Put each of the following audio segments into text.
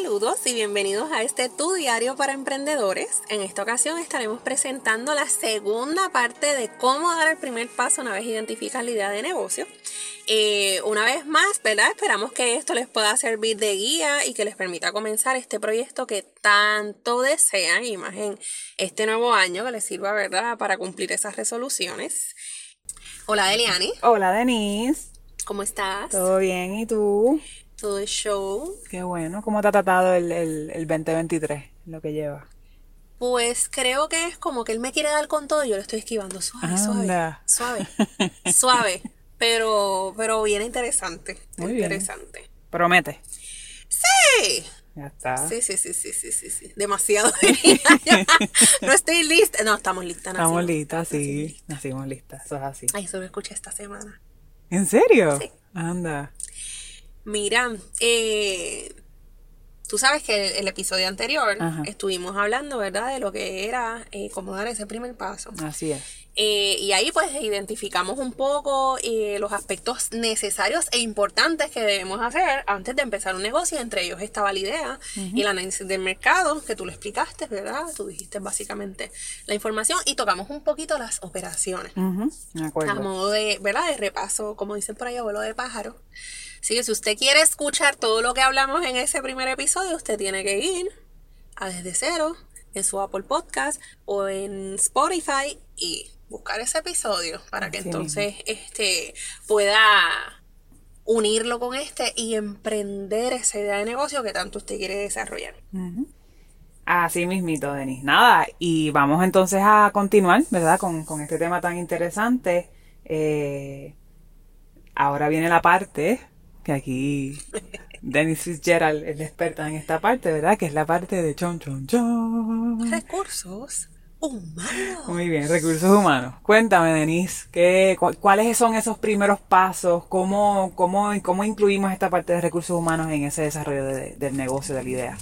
Saludos y bienvenidos a este Tu Diario para Emprendedores. En esta ocasión estaremos presentando la segunda parte de cómo dar el primer paso una vez identificas la idea de negocio. Eh, una vez más, ¿verdad? Esperamos que esto les pueda servir de guía y que les permita comenzar este proyecto que tanto desean y más en este nuevo año que les sirva, ¿verdad? Para cumplir esas resoluciones. Hola, Deliani. Hola, Denise. ¿Cómo estás? ¿Todo bien? ¿Y tú? Todo el show. Qué bueno. ¿Cómo te ha tratado el, el, el 2023, lo que lleva? Pues creo que es como que él me quiere dar con todo y yo le estoy esquivando suave, Anda. suave, suave, suave. Pero, pero bien interesante. Muy bien. interesante. Promete. Sí. Ya está. Sí, sí, sí, sí, sí, sí, sí. Demasiado. no estoy lista. No, estamos listas. Estamos listas, sí. Nacimos listas. Eso es así. Ay, eso lo escuché esta semana. ¿En serio? Sí. Anda. Mira, eh, tú sabes que el, el episodio anterior Ajá. estuvimos hablando, ¿verdad? De lo que era eh, cómo dar ese primer paso. Así es. Eh, y ahí pues identificamos un poco eh, los aspectos necesarios e importantes que debemos hacer antes de empezar un negocio. Entre ellos estaba la idea y el análisis del mercado, que tú lo explicaste, ¿verdad? Tú dijiste básicamente la información y tocamos un poquito las operaciones. Ujú, Me A acuerdo. modo de, ¿verdad? De repaso, como dicen por ahí, abuelo de pájaro. Así que si usted quiere escuchar todo lo que hablamos en ese primer episodio, usted tiene que ir a Desde Cero, en su Apple Podcast o en Spotify y buscar ese episodio para que entonces este, pueda unirlo con este y emprender esa idea de negocio que tanto usted quiere desarrollar. Así mismito, Denis. Nada, y vamos entonces a continuar, ¿verdad? Con, con este tema tan interesante. Eh, ahora viene la parte que aquí Denis Fitzgerald es la experta en esta parte, ¿verdad? Que es la parte de chon chon chon. Recursos humanos. Muy bien, recursos humanos. Cuéntame, Denise, ¿qué, cu- ¿cuáles son esos primeros pasos? ¿Cómo, cómo, cómo incluimos esta parte de recursos humanos en ese desarrollo de- del negocio, de la idea?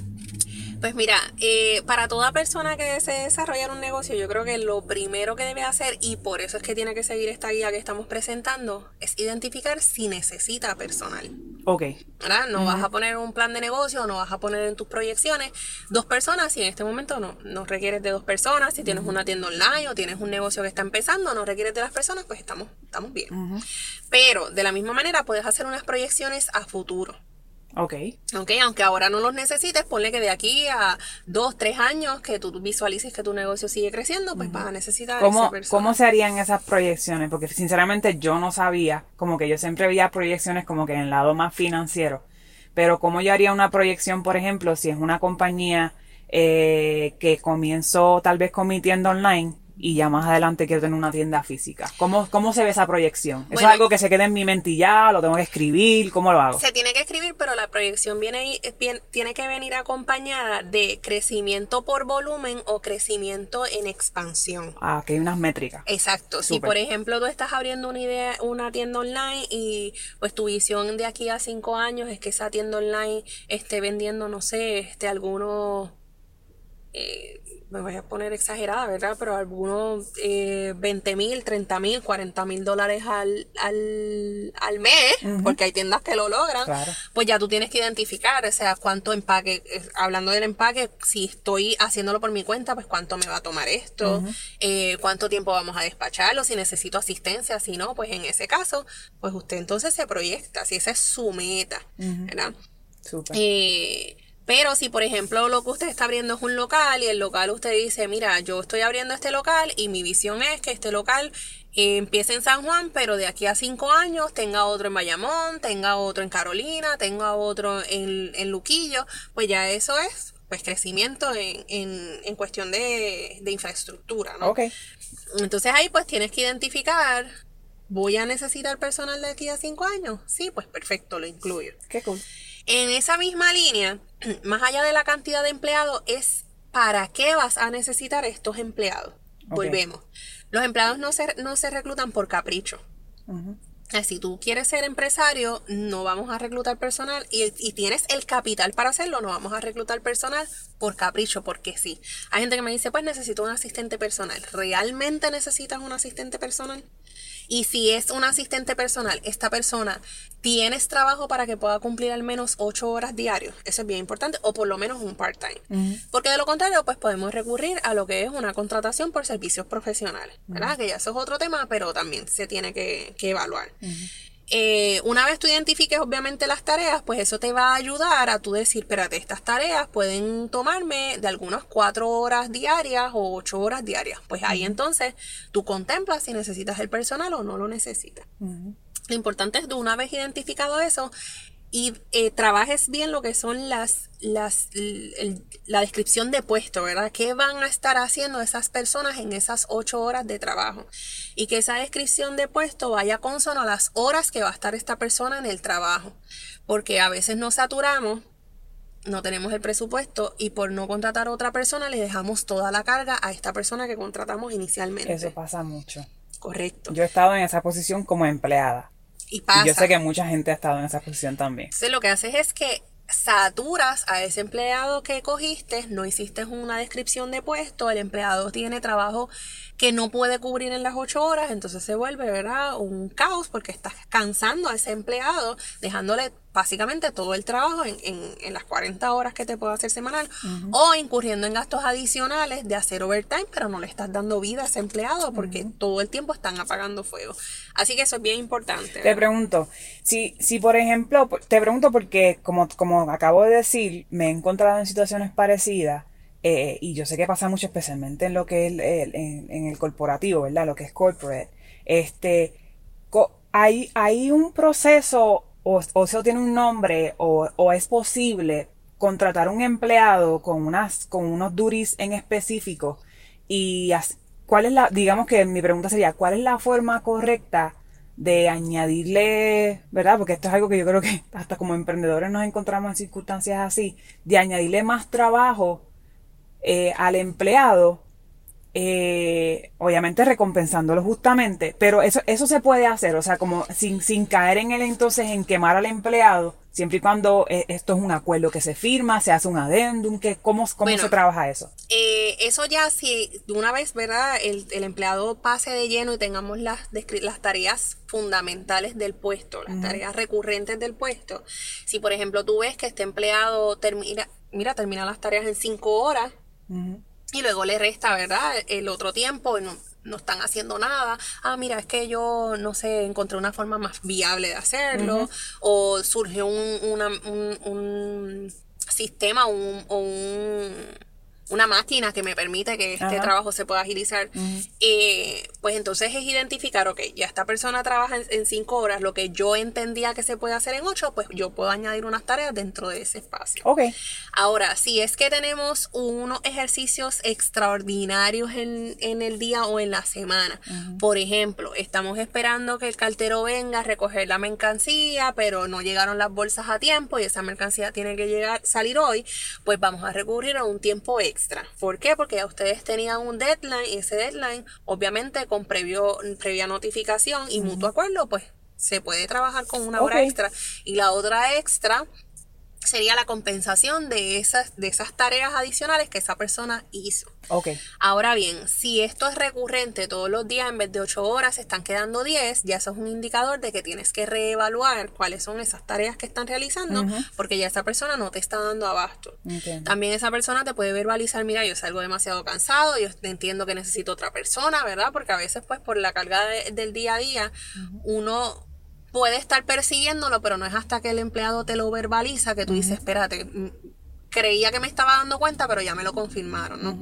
Pues mira, eh, para toda persona que desee desarrollar un negocio, yo creo que lo primero que debe hacer, y por eso es que tiene que seguir esta guía que estamos presentando, es identificar si necesita personal. Ok, ¿verdad? No vas a poner un plan de negocio, no vas a poner en tus proyecciones dos personas, si en este momento no, no requieres de dos personas, si tienes una tienda online o tienes un negocio que está empezando, no requieres de las personas, pues estamos, estamos bien. Pero de la misma manera puedes hacer unas proyecciones a futuro. Ok. Ok, aunque ahora no los necesites, ponle que de aquí a dos, tres años que tú visualices que tu negocio sigue creciendo, pues vas a necesitar ¿Cómo, esa. ¿Cómo se harían esas proyecciones? Porque sinceramente yo no sabía, como que yo siempre veía proyecciones como que en el lado más financiero, pero ¿cómo yo haría una proyección, por ejemplo, si es una compañía eh, que comienzo tal vez con mi tienda online y ya más adelante quiero tener una tienda física? ¿Cómo, cómo se ve esa proyección? ¿Eso Bueno. es algo que se queda en mi mente y ya? ¿Lo tengo que escribir? ¿Cómo lo hago? Se tiene que escribir, pero la proyección viene, bien- tiene que venir acompañada de crecimiento por volumen o crecimiento en expansión. Ah, que hay unas métricas. Exacto. Si por ejemplo tú estás abriendo una idea, una tienda online y pues tu visión de aquí a cinco años es que esa tienda online esté vendiendo, no sé, este algunos eh, me voy a poner exagerada, ¿verdad? Pero algunos eh, 20 mil, 30 mil, 40 mil dólares al, al, al mes, porque hay tiendas que lo logran, pues ya tú tienes que identificar, o sea, cuánto empaque, eh, hablando del empaque, si estoy haciéndolo por mi cuenta, pues cuánto me va a tomar esto, eh, cuánto tiempo vamos a despacharlo, si necesito asistencia, si no, pues en ese caso, pues usted entonces se proyecta, si esa es su meta, ¿verdad? Súper. Eh, pero si, por ejemplo, lo que usted está abriendo es un local y el local usted dice, mira, yo estoy abriendo este local y mi visión es que este local empiece en San Juan, pero de aquí a cinco años tenga otro en Bayamón, tenga otro en Carolina, tenga otro en, en Luquillo, pues ya eso es pues crecimiento en, en, en cuestión de, de, infraestructura, ¿no? Ok. Entonces ahí pues tienes que identificar, ¿voy a necesitar personal de aquí a cinco años? Sí, pues perfecto, lo incluyo. Qué cool. En esa misma línea, más allá de la cantidad de empleados, es para qué vas a necesitar estos empleados. Volvemos. Los empleados no se, no se reclutan por capricho. Si tú quieres ser empresario, no vamos a reclutar personal y, y, tienes el capital para hacerlo, no vamos a reclutar personal por capricho, porque sí. Hay gente que me dice, pues necesito un asistente personal. ¿Realmente necesitas un asistente personal? Y si es un asistente personal, esta persona, tienes trabajo para que pueda cumplir al menos 8 horas diarios. Eso es bien importante, o por lo menos un part-time. Porque de lo contrario, pues podemos recurrir a lo que es una contratación por servicios profesionales, ¿verdad? Que ya eso es otro tema, pero también se tiene que, evaluar. Eh, una vez tú identifiques obviamente las tareas, pues eso te va a ayudar a tú decir, espérate, estas tareas pueden tomarme de algunas cuatro horas diarias o ocho horas diarias. Pues ahí entonces tú contemplas si necesitas el personal o no lo necesitas. Lo importante es, de una vez identificado eso, y eh, trabajes bien lo que son las, las la descripción de puesto, ¿verdad? ¿Qué van a estar haciendo esas personas en esas ocho horas de trabajo? Y que esa descripción de puesto vaya consono a las horas que va a estar esta persona en el trabajo. Porque a veces nos saturamos, no tenemos el presupuesto y por no contratar a otra persona le dejamos toda la carga a esta persona que contratamos inicialmente. Eso pasa mucho. Correcto. Yo he estado en esa posición como empleada. Y pasa. yo sé que mucha gente ha estado en esa posición también. Entonces lo que haces es que saturas a ese empleado que cogiste, no hiciste una descripción de puesto, el empleado tiene trabajo que no puede cubrir en las ocho horas, entonces se vuelve, ¿verdad? Un caos porque estás cansando a ese empleado, dejándole básicamente todo el trabajo en, en, las 40 horas que te puede hacer semanal o incurriendo en gastos adicionales de hacer overtime, pero no le estás dando vida a ese empleado porque todo el tiempo están apagando fuego. Así que eso es bien importante. Te pregunto, si, si por ejemplo, te pregunto porque como, como acabo de decir, me he encontrado en situaciones parecidas eh, y yo sé que pasa mucho especialmente en lo que es el, en, el corporativo, ¿verdad? Lo que es corporate. Este, hay, hay un proceso o, o eso tiene un nombre o, o es posible contratar un empleado con unas con unos duties en específico y cuál es la digamos que mi pregunta sería cuál es la forma correcta de añadirle, ¿verdad? Porque esto es algo que yo creo que hasta como emprendedores nos encontramos en circunstancias así, de añadirle más trabajo eh, al empleado eh, obviamente recompensándolo justamente, pero eso, eso se puede hacer, o sea, como sin, sin caer en el entonces en quemar al empleado, siempre y cuando eh, esto es un acuerdo que se firma, se hace un adendum, que, ¿cómo, cómo se trabaja eso? Eh, eso ya si de una vez, ¿verdad? El, el, empleado pase de lleno y tengamos las, las tareas fundamentales del puesto, las tareas recurrentes del puesto. Si por ejemplo tú ves que este empleado termina, mira, termina las tareas en cinco horas, y luego le resta, ¿verdad? El otro tiempo, no, no están haciendo nada. Ah, mira, es que yo, no sé, encontré una forma más viable de hacerlo. O surgió un, una, un, un sistema un, o un una máquina que me permite que este trabajo se pueda agilizar, eh, pues entonces es identificar, ok, ya esta persona trabaja en, cinco horas, lo que yo entendía que se puede hacer en ocho, pues yo puedo añadir unas tareas dentro de ese espacio. Ok. Ahora, si es que tenemos unos ejercicios extraordinarios en, en el día o en la semana, por ejemplo, estamos esperando que el cartero venga a recoger la mercancía, pero no llegaron las bolsas a tiempo y esa mercancía tiene que llegar, salir hoy, pues vamos a recurrir a un tiempo extra extra. ¿Por qué? Porque ya ustedes tenían un deadline y ese deadline, obviamente con previo, previa notificación y mutuo acuerdo, pues se puede trabajar con una hora extra. Y la otra extra sería la compensación de esas, de esas tareas adicionales que esa persona hizo. Ok. Ahora bien, si esto es recurrente todos los días, en vez de 8 horas, se están quedando 10, ya eso es un indicador de que tienes que reevaluar cuáles son esas tareas que están realizando, porque ya esa persona no te está dando abasto. Entiendo. También esa persona te puede verbalizar, mira, yo salgo demasiado cansado, yo entiendo que necesito otra persona, ¿verdad? Porque a veces, pues, por la carga de- del día a día, uno puede estar persiguiéndolo, pero no es hasta que el empleado te lo verbaliza que tú dices, espérate, mm, creía que me estaba dando cuenta, pero ya me lo confirmaron, ¿no?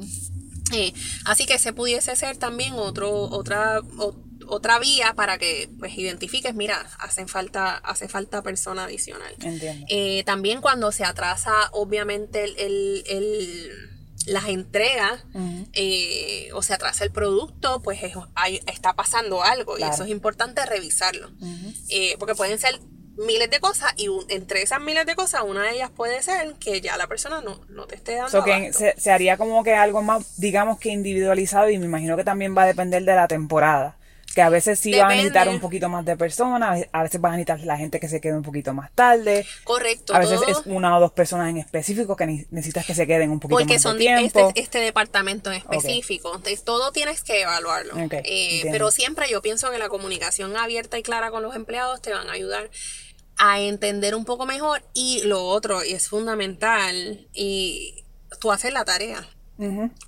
Eh, así que ese pudiese ser también otro, otra, o- otra vía para que pues identifiques, mira, hacen falta, hace falta persona adicional. Entiendo. Eh, también cuando se atrasa, obviamente, el, el- el- las entregas eh, o se atrasa el producto, pues es- hay- está pasando algo Claro. y eso es importante revisarlo. Eh, porque pueden ser miles de cosas y un- entre esas miles de cosas, una de ellas puede ser que ya la persona no, no te esté dando So que abasto. se, se haría como que algo más, digamos que individualizado y me imagino que también va a depender de la temporada. Que a veces sí van a necesitar un poquito más de personas, a veces van a necesitar la gente que se quede un poquito más tarde. Correcto. A veces todo- es una o dos personas en específico que ne- necesitas que se queden un poquito porque más son de tiempo. este, este departamento en específico. Entonces, todo tienes que evaluarlo. Eh, pero siempre yo pienso que la comunicación abierta y clara con los empleados te van a ayudar a entender un poco mejor. Y lo otro, y es fundamental, y tú haces la tarea.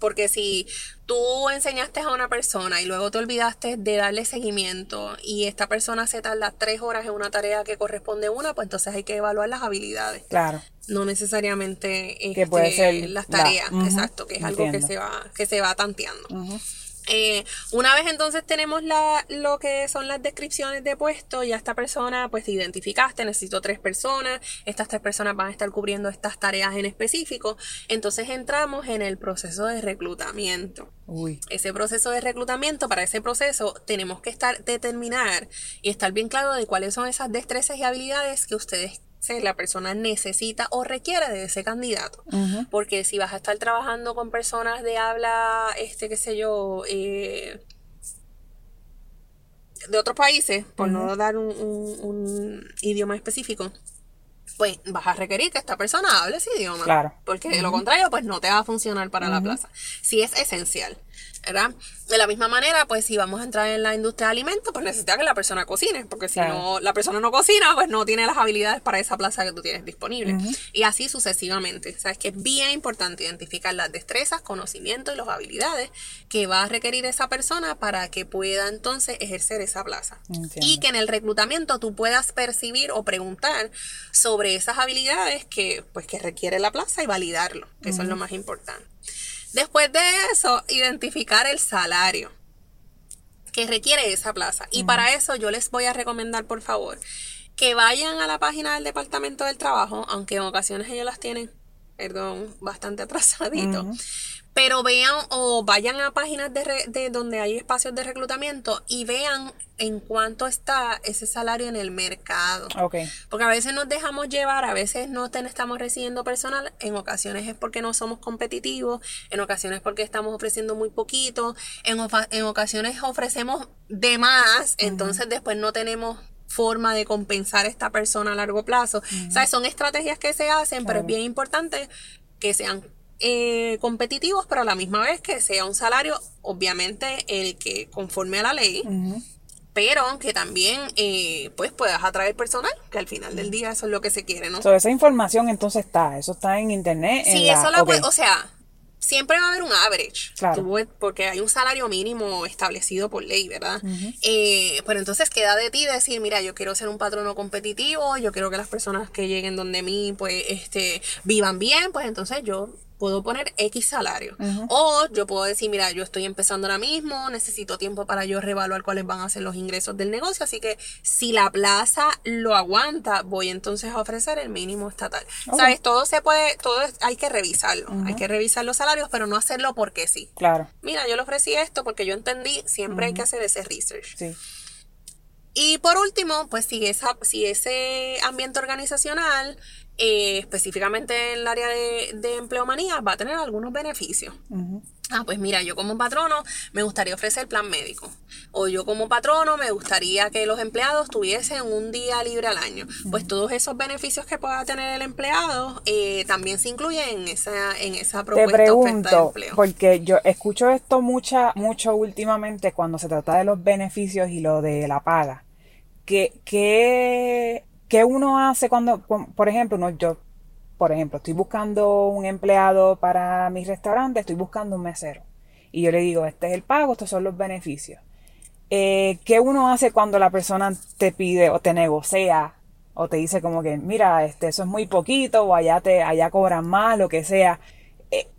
Porque si tú enseñaste a una persona y luego te olvidaste de darle seguimiento y esta persona se tarda tres horas en una tarea que corresponde a una, pues entonces hay que evaluar las habilidades Claro. no necesariamente Que puede este, ser las la- tareas, exacto, que es algo que se va, que se va tanteando. Ujú. Eh, una vez entonces tenemos la, lo que son las descripciones de puesto, ya esta persona pues te identificaste, necesito tres personas, estas tres personas van a estar cubriendo estas tareas en específico, entonces entramos en el proceso de reclutamiento. Uy. Ese proceso de reclutamiento, para ese proceso tenemos que estar determinar y estar bien claro de cuáles son esas destrezas y habilidades que ustedes, se- la persona necesita o requiere de ese candidato. Porque si vas a estar trabajando con personas de habla, este, qué sé yo, eh, de otros países, por no dar un, un- un idioma específico, pues vas a requerir que esta persona hable ese idioma. Claro. Porque de lo contrario, pues no te va a funcionar para la plaza. Sí es esencial, ¿verdad? De la misma manera, pues si vamos a entrar en la industria de alimentos, pues necesita que la persona cocine, porque si Claro. no, la persona no cocina, pues no tiene las habilidades para esa plaza que tú tienes disponible. Y así sucesivamente. Sabes que es bien importante identificar las destrezas, conocimientos y las habilidades que va a requerir esa persona para que pueda entonces ejercer esa plaza. Entiendo. Y que en el reclutamiento tú puedas percibir o preguntar sobre esas habilidades que, pues, que requiere la plaza y validarlo, que eso es lo más importante. Después de eso, identificar el salario que requiere esa plaza. Y para eso yo les voy a recomendar, por favor, que vayan a la página del Departamento del Trabajo, aunque en ocasiones ellos las tienen, perdón, bastante atrasadito. Pero vean o vayan a páginas de, re- de donde hay espacios de reclutamiento y vean en cuánto está ese salario en el mercado. Porque a veces nos dejamos llevar, a veces no ten- estamos recibiendo personal, en ocasiones es porque no somos competitivos, en ocasiones porque estamos ofreciendo muy poquito, en, ocasiones ofrecemos de más, entonces después no tenemos forma de compensar a esta persona a largo plazo. O sea, son estrategias que se hacen, pero es bien importante que sean eh, competitivos, pero a la misma vez que sea un salario, obviamente, el que conforme a la ley, pero que también eh, pues puedas atraer personal, que al final del día eso es lo que se quiere, ¿no? So, esa información entonces está, eso está en internet. en sí, la- eso lo ok. puede- o sea, siempre va a haber un average, Claro. Tú ves, porque hay un salario mínimo establecido por ley, ¿verdad? Eh, pero entonces queda de ti decir, mira, yo quiero ser un patrono competitivo, yo quiero que las personas que lleguen donde mí, pues, este, vivan bien, pues entonces yo puedo poner X salario. O yo puedo decir, mira, yo estoy empezando ahora mismo, necesito tiempo para yo reevaluar cuáles van a ser los ingresos del negocio, así que si la plaza lo aguanta, voy entonces a ofrecer el mínimo estatal. Ok. ¿Sabes? Todo se puede, todo hay que revisarlo, hay que revisar los salarios, pero no hacerlo porque sí. Claro, Mira, yo le ofrecí esto porque yo entendí, siempre hay que hacer ese research. sí. Y por último, pues si, esa, si ese ambiente organizacional, eh, específicamente en el área de, de empleomanía, va a tener algunos beneficios. Ah, pues mira, yo como patrono me gustaría ofrecer plan médico. O yo como patrono me gustaría que los empleados tuviesen un día libre al año. Pues todos esos beneficios que pueda tener el empleado eh, también se incluyen en esa, en esa propuesta Te pregunto, de empleo. porque yo escucho esto mucha, mucho últimamente cuando se trata de los beneficios y lo de la paga. ¿Qué, qué, qué uno hace cuando, por ejemplo, no, yo por ejemplo, estoy buscando un empleado para mi restaurante, estoy buscando un mesero. Y yo le digo, este es el pago, estos son los beneficios. Eh, ¿Qué uno hace cuando la persona te pide o te negocia o te dice como que, mira, este, eso es muy poquito o allá, te, allá cobran más, lo que sea?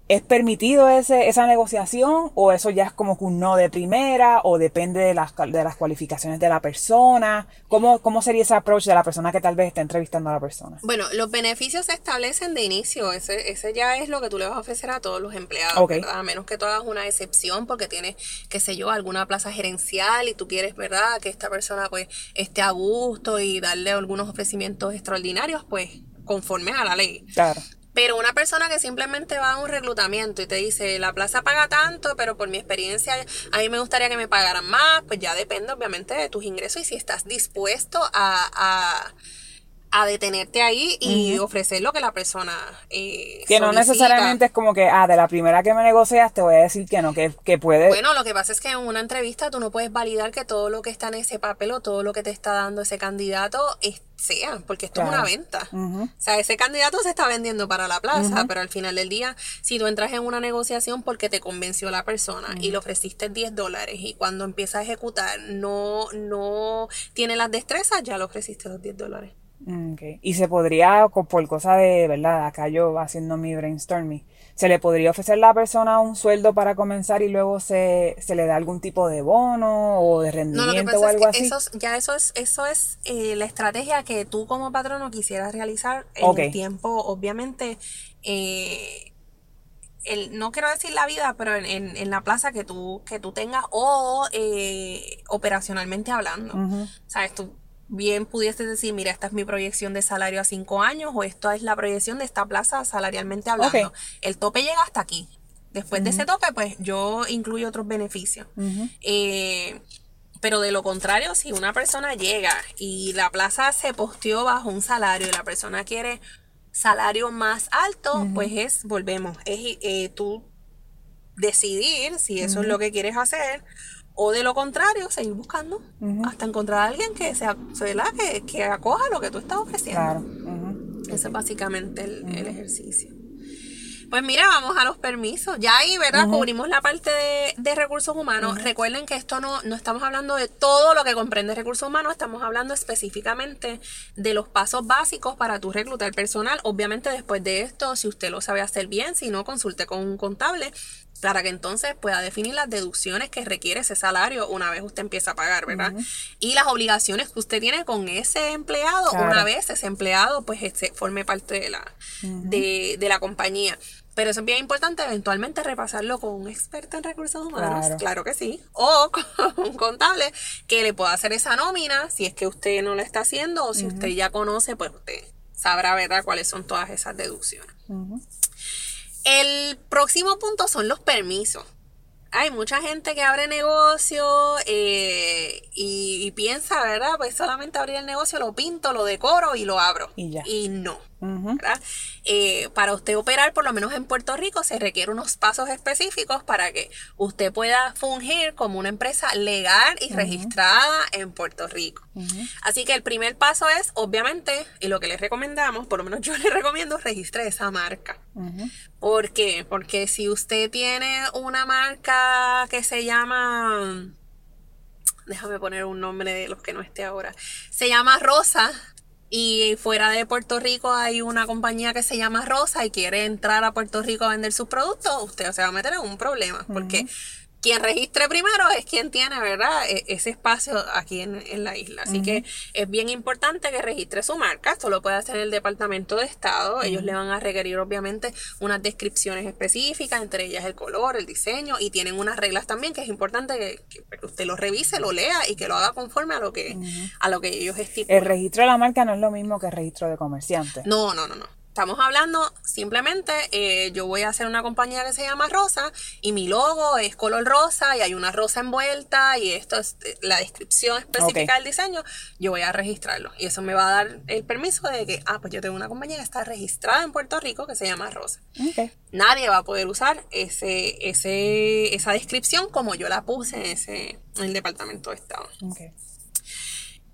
¿Es permitido ese, esa negociación o eso ya es como que un no de primera o depende de las, de las cualificaciones de la persona? ¿Cómo, ¿Cómo sería ese approach de la persona que tal vez está entrevistando a la persona? Bueno, los beneficios se establecen de inicio. Ese, ese ya es lo que tú le vas a ofrecer a todos los empleados, ¿verdad? A menos que tú hagas una excepción porque tienes, qué sé yo, alguna plaza gerencial y tú quieres, ¿verdad? Que esta persona pues esté a gusto y darle algunos ofrecimientos extraordinarios, pues conforme a la ley. Claro. Pero una persona que simplemente va a un reclutamiento y te dice, la plaza paga tanto, pero por mi experiencia a mí me gustaría que me pagaran más, pues ya depende obviamente de tus ingresos y si estás dispuesto a, a detenerte ahí y ofrecer lo que la persona eh, que no necesariamente es como que ah de la primera que me negocias te voy a decir que no que, que puede bueno lo que pasa es que en una entrevista tú no puedes validar que todo lo que está en ese papel o todo lo que te está dando ese candidato sea porque esto es una venta. O sea ese candidato se está vendiendo para la plaza pero al final del día si tú entras en una negociación porque te convenció la persona y le ofreciste 10 dólares y cuando empieza a ejecutar no no tiene las destrezas ya le ofreciste los 10 dólares okay. Y se podría, por cosa de, ¿verdad? Acá yo haciendo mi brainstorming, se le podría ofrecer a la persona un sueldo para comenzar y luego se, se le da algún tipo de bono o de rendimiento o algo así. Eso, ya eso es, eso es eh, la estrategia que tú como patrono quisieras realizar en el tiempo, obviamente, eh, el, no quiero decir la vida, pero en, en, la plaza que tú, que tú tengas o eh, operacionalmente hablando. ¿Sabes? Tú bien pudiese decir, mira, esta es mi proyección de salario a cinco años o esta es la proyección de esta plaza salarialmente hablando. El tope llega hasta aquí. Después de ese tope, pues yo incluyo otros beneficios. Eh, pero de lo contrario, si una persona llega y la plaza se posteó bajo un salario y la persona quiere salario más alto, pues es, volvemos, es eh, tú decidir si eso es lo que quieres hacer o de lo contrario, seguir buscando hasta encontrar a alguien que sea, que, que acoja lo que tú estás ofreciendo. Claro. Ese es básicamente el, ejercicio. Pues mira, vamos a los permisos. Ya ahí, ¿verdad? Cubrimos la parte de, recursos humanos. Recuerden que esto no, no estamos hablando de todo lo que comprende recursos humanos, estamos hablando específicamente de los pasos básicos para tu reclutar personal. Obviamente después de esto, si usted lo sabe hacer bien, si no, consulte con un contable para que entonces pueda definir las deducciones que requiere ese salario una vez usted empieza a pagar, ¿verdad? Y las obligaciones que usted tiene con ese empleado una vez ese empleado pues este, forme parte de la, de, la compañía. Pero eso es bien importante eventualmente repasarlo con un experto en recursos humanos, claro, que sí, o con un contable que le pueda hacer esa nómina si es que usted no la está haciendo o si usted ya conoce, pues usted sabrá, ¿verdad?, cuáles son todas esas deducciones. El próximo punto son los permisos. Hay mucha gente que abre negocio eh, y, piensa, ¿verdad? Pues solamente abrir el negocio, lo pinto, lo decoro y lo abro. Y ya. Y no. Eh, para usted operar, por lo menos en Puerto Rico, se requiere unos pasos específicos para que usted pueda fungir como una empresa legal y registrada en Puerto Rico. Así que el primer paso es, obviamente, y lo que les recomendamos, por lo menos yo le recomiendo, registre esa marca. ¿Por qué? Porque si usted tiene una marca que se llama déjame poner un nombre de los que no esté ahora. Se llama Rosa y fuera de Puerto Rico hay una compañía que se llama Rosa y quiere entrar a Puerto Rico a vender sus productos, usted se va a meter en un problema, porque quien registre primero es quien tiene, ¿verdad? E, ese espacio aquí en, la isla. Así que es bien importante que registre su marca. Esto lo puede hacer el Departamento de Estado. Ellos le van a requerir, obviamente, unas descripciones específicas, entre ellas el color, el diseño, y tienen unas reglas también que es importante que, usted lo revise, lo lea y que lo haga conforme a lo que, a lo que ellos estipulan. El registro de la marca no es lo mismo que el registro de comerciante. No, no, no, no. Estamos hablando simplemente, eh, yo voy a hacer una compañía que se llama Rosa y mi logo es color rosa y hay una rosa envuelta y esto es eh, la descripción específica del diseño, yo voy a registrarlo. Y eso me va a dar el permiso de que, ah, pues yo tengo una compañía que está registrada en Puerto Rico que se llama Rosa. Nadie va a poder usar ese, ese, esa descripción como yo la puse en, ese, en el Departamento de Estado.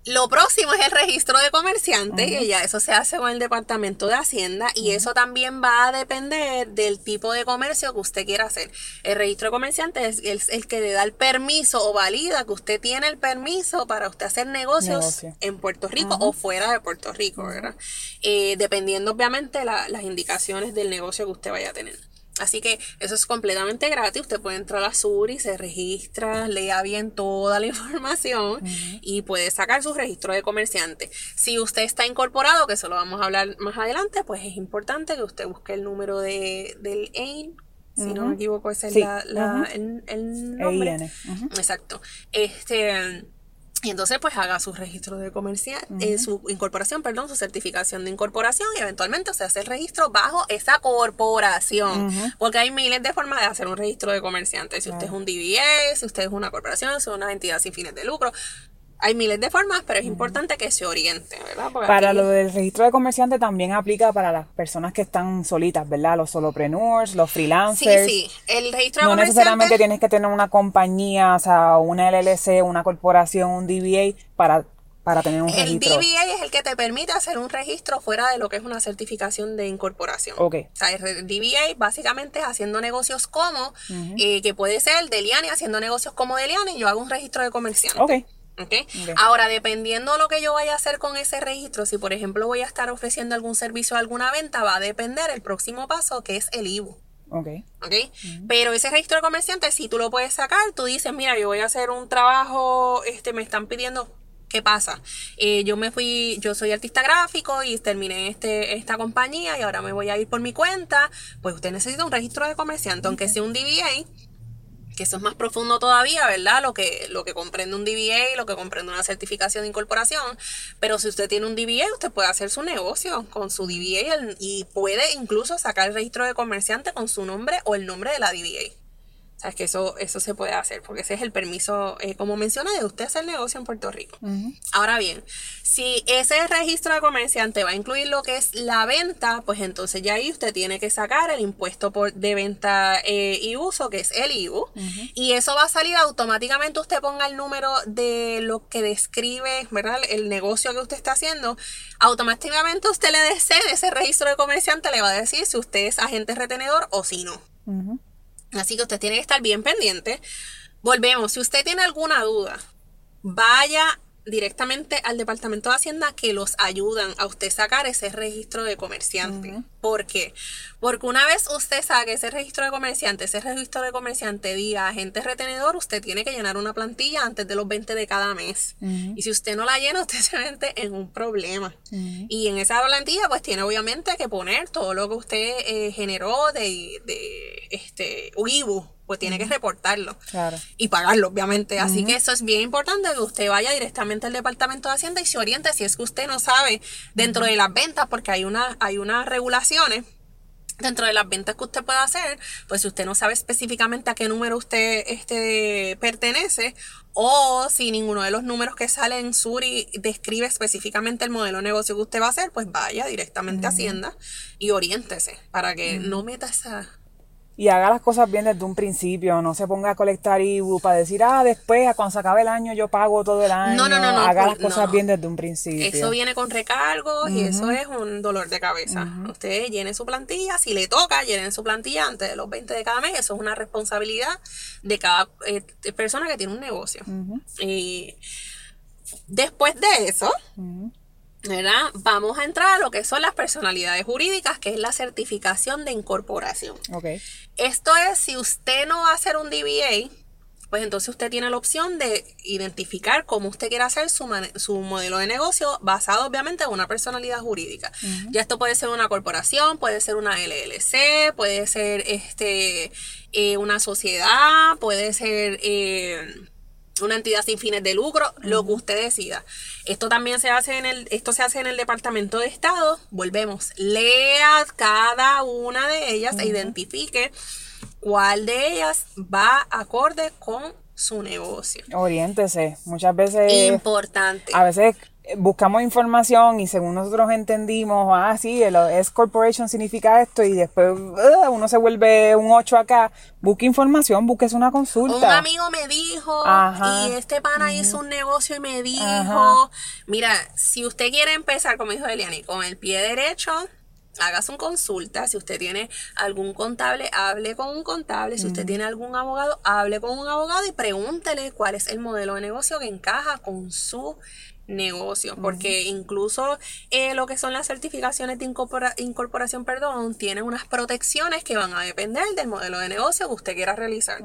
Lo próximo es el registro de comerciante, y ya eso se hace con el Departamento de Hacienda y eso también va a depender del tipo de comercio que usted quiera hacer. El registro de comerciante es el, que le da el permiso o valida que usted tiene el permiso para usted hacer negocios en Puerto Rico o fuera de Puerto Rico, ¿verdad? Eh, dependiendo obviamente las indicaciones del negocio que usted vaya a tener. Así que eso es completamente gratis. Usted puede entrar a Suri, se registra, lea bien toda la información y puede sacar su registro de comerciante. Si usted está incorporado, que eso lo vamos a hablar más adelante, pues es importante que usted busque el número de, del AIN. Si no me equivoco, ese es la, el, nombre. Exacto. Este y entonces pues haga su registro de comercial, eh, su incorporación, perdón, su certificación de incorporación y eventualmente se hace el registro bajo esa corporación. Porque hay miles de formas de hacer un registro de comerciante. Si usted es un DBA, si usted es una corporación, si es una entidad sin fines de lucro hay miles de formas, pero es importante que se oriente, ¿verdad? para lo del registro de comerciante también aplica para las personas que están solitas, ¿verdad? Los solopreneurs, los freelancers. Sí, sí. El registro de no necesariamente tienes que tener una compañía, o sea, una LLC, una corporación, un DBA para para tener un registro. El DBA es el que te permite hacer un registro fuera de lo que es una certificación de incorporación. Ok. O sea, el DBA básicamente es haciendo negocios como, eh, que puede ser Deliani haciendo negocios como Deliani, yo hago un registro de comerciante. Ok. Okay. Ahora, dependiendo de lo que yo vaya a hacer con ese registro, si por ejemplo voy a estar ofreciendo algún servicio o alguna venta, va a depender el próximo paso que es el. Ok. okay? Pero ese registro de comerciante, si tú lo puedes sacar, tú dices, mira, yo voy a hacer un trabajo, este, me están pidiendo ¿Qué pasa? Eh, yo me fui, yo soy artista gráfico y terminé este, esta compañía y ahora me voy a ir por mi cuenta. Pues usted necesita un registro de comerciante, aunque sea un DBA, que eso es más profundo todavía, ¿verdad? Lo que, lo que comprende un DBA, lo que comprende una certificación de incorporación. Pero si usted tiene un DBA, usted puede hacer su negocio con su DBA y puede incluso sacar el registro de comerciante con su nombre o el nombre de la DBA. Sabes que eso, eso se puede hacer, porque ese es el permiso, eh, como menciona, de usted hacer negocio en Puerto Rico. Ahora bien, si ese registro de comerciante va a incluir lo que es la venta, pues entonces ya ahí usted tiene que sacar el impuesto por, de venta eh, y uso, que es el IBU, y eso va a salir automáticamente. Usted ponga el número de lo que describe, ¿verdad? El negocio que usted está haciendo, automáticamente usted le desee ese registro de comerciante, le va a decir si usted es agente retenedor o si no. Así que usted tiene que estar bien pendiente. Volvemos, si usted tiene alguna duda, vaya directamente al Departamento de Hacienda que los ayudan a usted sacar ese registro de comerciante. ¿Por qué? Porque una vez usted saque ese registro de comerciante, ese registro de comerciante diga agente retenedor, usted tiene que llenar una plantilla antes de los 20 de cada mes. Y si usted no la llena, usted se mete en un problema. Y en esa plantilla, pues tiene obviamente que poner todo lo que usted eh, generó de, de este UIBU, pues tiene que reportarlo y pagarlo, obviamente. Así que eso es bien importante que usted vaya directamente al Departamento de Hacienda y se oriente si es que usted no sabe dentro de las ventas, porque hay, una, hay unas regulaciones dentro de las ventas que usted puede hacer, pues si usted no sabe específicamente a qué número usted este, pertenece o si ninguno de los números que sale en Suri describe específicamente el modelo de negocio que usted va a hacer, pues vaya directamente a Hacienda y oriéntese para que no meta esa y haga las cosas bien desde un principio, no se ponga a colectar IBU para decir, ah, después, cuando se acabe el año, yo pago todo el año. No, no, no, Haga las cosas bien desde un principio. Eso viene con recargos y eso es un dolor de cabeza. Usted llene su plantilla, si le toca, llenen su plantilla antes de los 20 de cada mes. Eso es una responsabilidad de cada eh, persona que tiene un negocio. Y después de eso, ¿verdad? Vamos a entrar a lo que son las personalidades jurídicas, que es la certificación de incorporación. Okay. Esto es, si usted no va a hacer un DBA, pues entonces usted tiene la opción de identificar cómo usted quiere hacer su, su modelo de negocio basado obviamente en una personalidad jurídica. Ya esto puede ser una corporación, puede ser una LLC, puede ser este, eh, una sociedad, puede ser... Eh, una entidad sin fines de lucro, lo que usted decida. Esto también se hace en el, esto se hace en el Departamento de Estado. Volvemos, lea cada una de ellas e identifique cuál de ellas va acorde con su negocio. Oriéntese. Muchas veces. Importante. A veces buscamos información y según nosotros entendimos, ah, sí, el S Corporation significa esto y después uh, uno se vuelve un 8 acá. Busque información, busque una consulta. Un amigo me dijo y este pana hizo un negocio y me dijo, mira, si usted quiere empezar, como dijo Eliani, con el pie derecho, hagas un consulta. Si usted tiene algún contable, hable con un contable. Si usted tiene algún abogado, hable con un abogado y pregúntele cuál es el modelo de negocio que encaja con su negocio, porque incluso eh, lo que son las certificaciones de incorporación, perdón, tienen unas protecciones que van a depender del modelo de negocio que usted quiera realizar.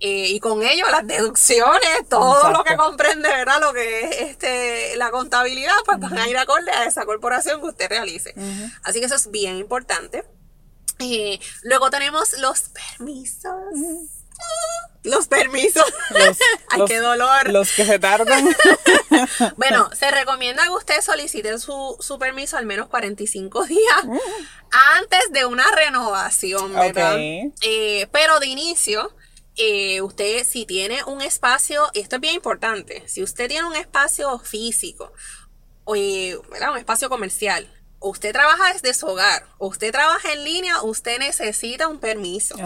Eh, y con ello las deducciones, todo lo que comprende, ¿verdad? Lo que es este, la contabilidad, pues van a ir acorde a esa corporación que usted realice. Así que eso es bien importante. Eh, luego tenemos los permisos los permisos. Ay, qué dolor. Los que se tardan. bueno, se recomienda que usted solicite su, permiso al menos 45 días mm. antes de una renovación, ¿verdad? Eh, pero de inicio, eh, usted si tiene un espacio, y esto es bien importante, si usted tiene un espacio físico, o, ¿verdad? un espacio comercial, usted trabaja desde su hogar, usted trabaja en línea, usted necesita un permiso.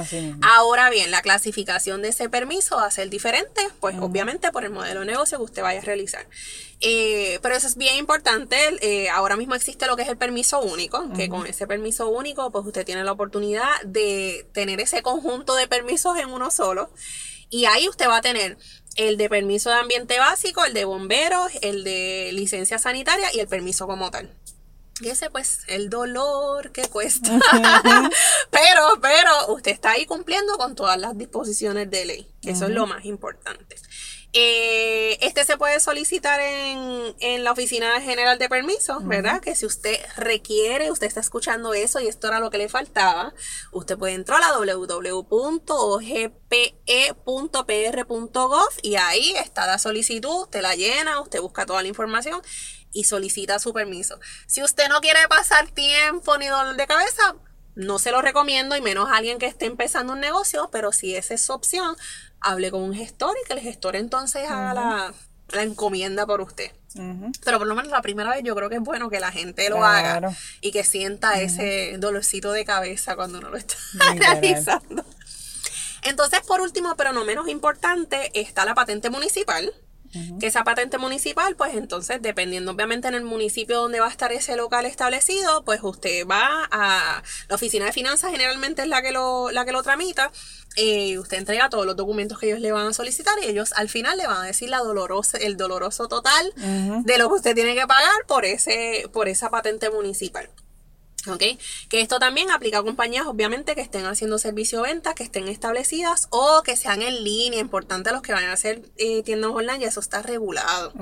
Ahora bien, la clasificación de ese permiso va a ser diferente, pues obviamente por el modelo de negocio que usted vaya a realizar. Eh, pero eso es bien importante. Eh, ahora mismo existe lo que es el permiso único, que con ese permiso único, pues usted tiene la oportunidad de tener ese conjunto de permisos en uno solo. Y ahí usted va a tener el de permiso de ambiente básico, el de bomberos, el de licencia sanitaria y el permiso como tal. Y ese pues el dolor que cuesta. pero, pero usted está ahí cumpliendo con todas las disposiciones de ley. Eso es lo más importante. Eh, este se puede solicitar en, la Oficina General de Permisos, ¿verdad? Que si usted requiere, usted está escuchando eso y esto era lo que le faltaba, usted puede entrar a www.ogpe.pr.gov y ahí está la solicitud, usted la llena, usted busca toda la información y solicita su permiso. Si usted no quiere pasar tiempo ni dolor de cabeza, no se lo recomiendo y menos a alguien que esté empezando un negocio, pero si esa es su opción, hable con un gestor y que el gestor entonces haga la, encomienda por usted. Pero por lo menos la primera vez yo creo que es bueno que la gente lo haga y que sienta ese dolorcito de cabeza cuando uno lo está realizando. Entonces, por último, pero no menos importante, está la patente municipal que esa patente municipal, pues entonces, dependiendo obviamente en el municipio donde va a estar ese local establecido, pues usted va a la oficina de finanzas, generalmente es la que lo, la que lo tramita, eh, usted entrega todos los documentos que ellos le van a solicitar y ellos al final le van a decir la dolorosa, el doloroso total de lo que usted tiene que pagar por ese, por esa patente municipal. ¿Ok? Que esto también aplica a compañías, obviamente, que estén haciendo servicio de ventas, que estén establecidas o que sean en línea. Importante los que vayan a hacer eh, tiendas online, y eso está regulado.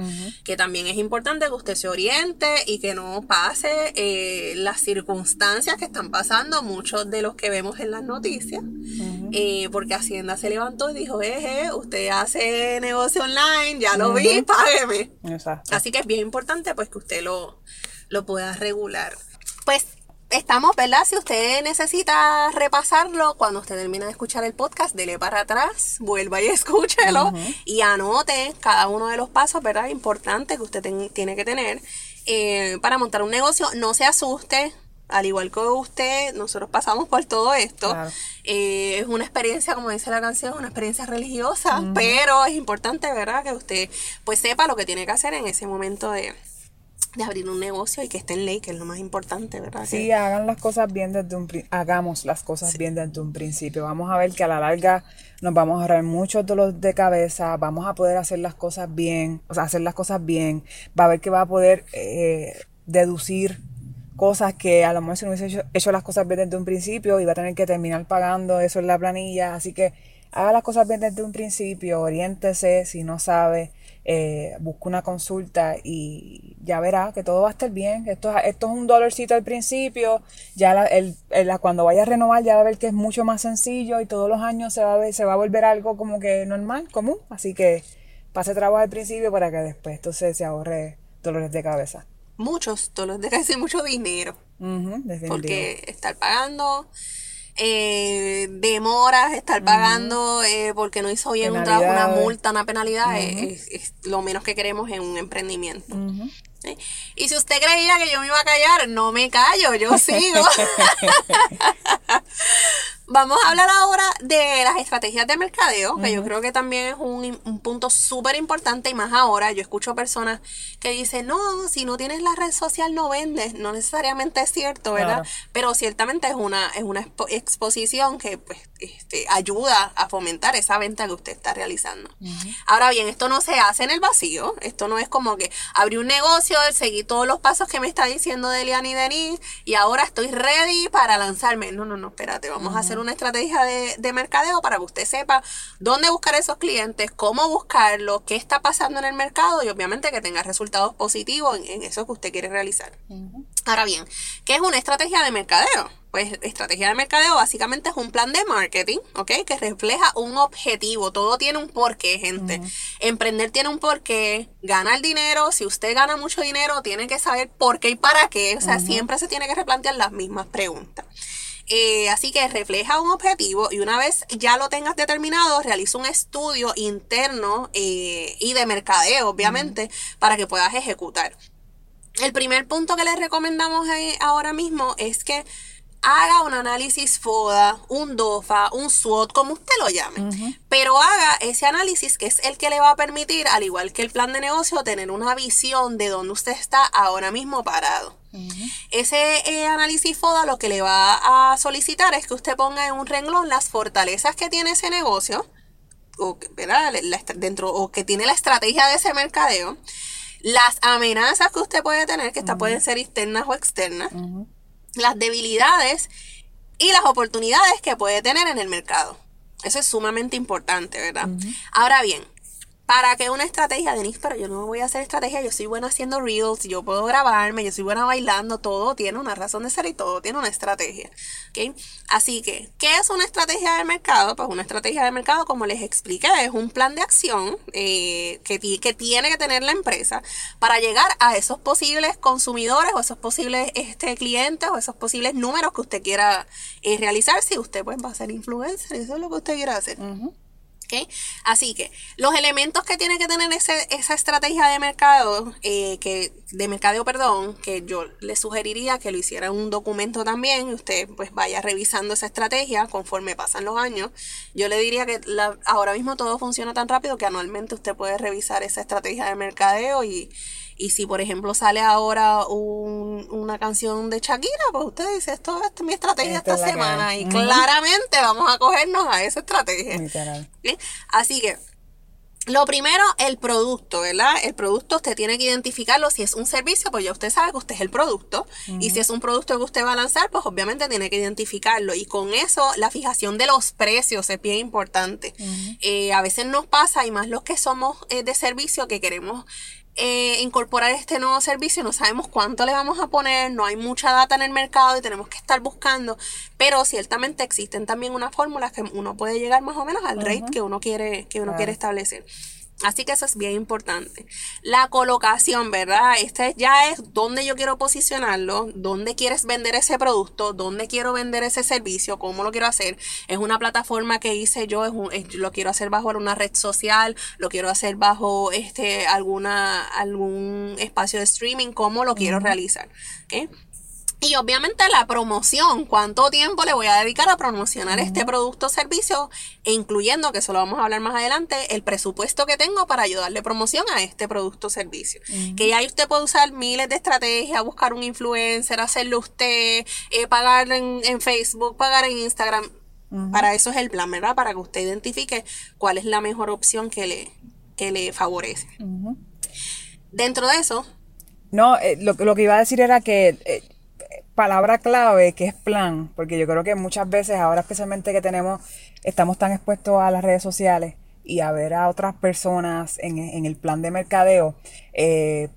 Que también es importante que usted se oriente y que no pase eh, las circunstancias que están pasando muchos de los que vemos en las noticias. Eh, porque Hacienda se levantó y dijo, eh, usted hace negocio online, ya lo vi, págueme. Así que es bien importante pues que usted lo, lo pueda regular. Pues estamos, ¿verdad? Si usted necesita repasarlo, cuando usted termine de escuchar el podcast, dele para atrás, vuelva y escúchelo y anote cada uno de los pasos, ¿verdad? Importante que usted tiene que tener eh, para montar un negocio. No se asuste. Al igual que usted, nosotros pasamos por todo esto. Eh, es una experiencia, como dice la canción, una experiencia religiosa, pero es importante, ¿verdad? Que usted pues sepa lo que tiene que hacer en ese momento de, de abrir un negocio y que esté en ley, que es lo más importante, ¿verdad? Sí, hagan las cosas bien desde un hagamos las cosas bien desde un principio. Vamos a ver que a la larga nos vamos a ahorrar muchos dolores de cabeza, vamos a poder hacer las cosas bien, o sea, hacer las cosas bien, va a ver que va a poder eh, deducir cosas que a lo mejor si no hubiese hecho, las cosas bien desde un principio iba a tener que terminar pagando eso en la planilla, así que haga las cosas bien desde un principio, oriéntese si no sabe eh, busca una consulta y ya verá que todo va a estar bien. Esto, esto es un dolorcito al principio, ya la, el, cuando vaya a renovar ya va a ver que es mucho más sencillo y todos los años se va a, ver, se va a volver algo como que normal, común. Así que pase trabajo al principio para que después entonces se ahorre dolores de cabeza. Muchos dolores de cabeza y mucho dinero. porque estar pagando eh, demoras, estar pagando eh, porque no hizo bien un trabajo, una multa, una penalidad, es, lo menos que queremos en un emprendimiento. Y si usted creía que yo me iba a callar, no me callo, yo sigo. Vamos a hablar ahora de las estrategias de mercadeo, que yo creo que también es un, punto súper importante y más ahora. Yo escucho personas que dicen, no, si no tienes la red social no vendes. No necesariamente es cierto, ¿verdad? Pero ciertamente es una, es una exposición que pues, este, ayuda a fomentar esa venta que usted está realizando. Ahora bien, esto no se hace en el vacío. Esto no es como que abrí un negocio, seguí todos los pasos que me está diciendo Delian y Denis y ahora estoy ready para lanzarme. No, no, no, espérate, vamos a hacer una estrategia de, mercadeo para que usted sepa dónde buscar esos clientes, cómo buscarlos, qué está pasando en el mercado y obviamente que tenga resultados positivos en, eso que usted quiere realizar. Ahora bien, ¿qué es una estrategia de mercadeo? Pues estrategia de mercadeo básicamente es un plan de marketing, ¿ok? Que refleja un objetivo. Todo tiene un porqué, gente. Emprender tiene un porqué. Ganar dinero, si usted gana mucho dinero, tiene que saber por qué y para qué. O sea, siempre se tiene que replantear las mismas preguntas. Eh, así que refleja un objetivo y una vez ya lo tengas determinado, realiza un estudio interno eh, y de mercadeo, obviamente, para que puedas ejecutar. El primer punto que les recomendamos ahora mismo es que haga un análisis FODA, un DOFA, un SWOT, como usted lo llame, pero haga ese análisis que es el que le va a permitir, al igual que el plan de negocio, tener una visión de dónde usted está ahora mismo parado. Ese eh, análisis FODA lo que le va a solicitar es que usted ponga en un renglón las fortalezas que tiene ese negocio, o, dentro, o que tiene la estrategia de ese mercadeo, las amenazas que usted puede tener, que estas pueden ser internas o externas, las debilidades y las oportunidades que puede tener en el mercado. Eso es sumamente importante, ¿verdad? Ahora bien, para que una estrategia, Denise, pero yo no voy a hacer estrategia, yo soy buena haciendo reels, yo puedo grabarme, yo soy buena bailando, todo tiene una razón de ser y todo tiene una estrategia. ¿okay? Así que, ¿qué es una estrategia de mercado? Pues una estrategia de mercado, como les expliqué, es un plan de acción eh, que, que, tiene que tener la empresa para llegar a esos posibles consumidores o esos posibles este, clientes o esos posibles números que usted quiera eh, realizar. Si usted pues, va a ser influencer, eso es lo que usted quiera hacer. Así que los elementos que tiene que tener esa estrategia de mercado, eh, que, de mercadeo, perdón, que yo le sugeriría que lo hiciera en un documento también, y usted pues vaya revisando esa estrategia conforme pasan los años. Yo le diría que ahora mismo todo funciona tan rápido que anualmente usted puede revisar esa estrategia de mercadeo y y si, por ejemplo, sale ahora una canción de Shakira, pues usted dice, esto, es mi estrategia esta, semana. Y claramente vamos a cogernos a esa estrategia. Así que, lo primero, el producto, ¿verdad? El producto usted tiene que identificarlo. Si es un servicio, pues ya usted sabe que usted es el producto. Y si es un producto que usted va a lanzar, pues obviamente tiene que identificarlo. Y con eso, la fijación de los precios es bien importante. Eh, a veces nos pasa, y más los que somos eh, de servicio, que queremos eh, incorporar este nuevo servicio, no sabemos cuánto le vamos a poner, no hay mucha data en el mercado y tenemos que estar buscando, pero ciertamente existen también unas fórmulas que uno puede llegar más o menos al rate que uno quiere, que uno quiere establecer. Así que eso es bien importante. La colocación, ¿verdad? Este ya es dónde yo quiero posicionarlo, dónde quieres vender ese producto, dónde quiero vender ese servicio, cómo lo quiero hacer. Es una plataforma que hice yo, es lo quiero hacer bajo una red social, lo quiero hacer bajo este alguna algún espacio de streaming, cómo lo quiero realizar. ¿okay? Y obviamente la promoción, cuánto tiempo le voy a dedicar a promocionar este producto o servicio, e incluyendo, que eso lo vamos a hablar más adelante, el presupuesto que tengo para ayudarle promoción a este producto o servicio. Que ya usted puede usar miles de estrategias, buscar un influencer, hacerlo usted, eh, pagar en, Facebook, pagar en Instagram. Para eso es el plan, ¿verdad? Para que usted identifique cuál es la mejor opción que le, que le favorece. Dentro de eso... No, eh, lo, lo, que iba a decir era que... Eh, palabra clave que es plan, porque yo creo que muchas veces ahora especialmente que tenemos, estamos tan expuestos a las redes sociales y a ver a otras personas en, el plan de mercadeo, eh,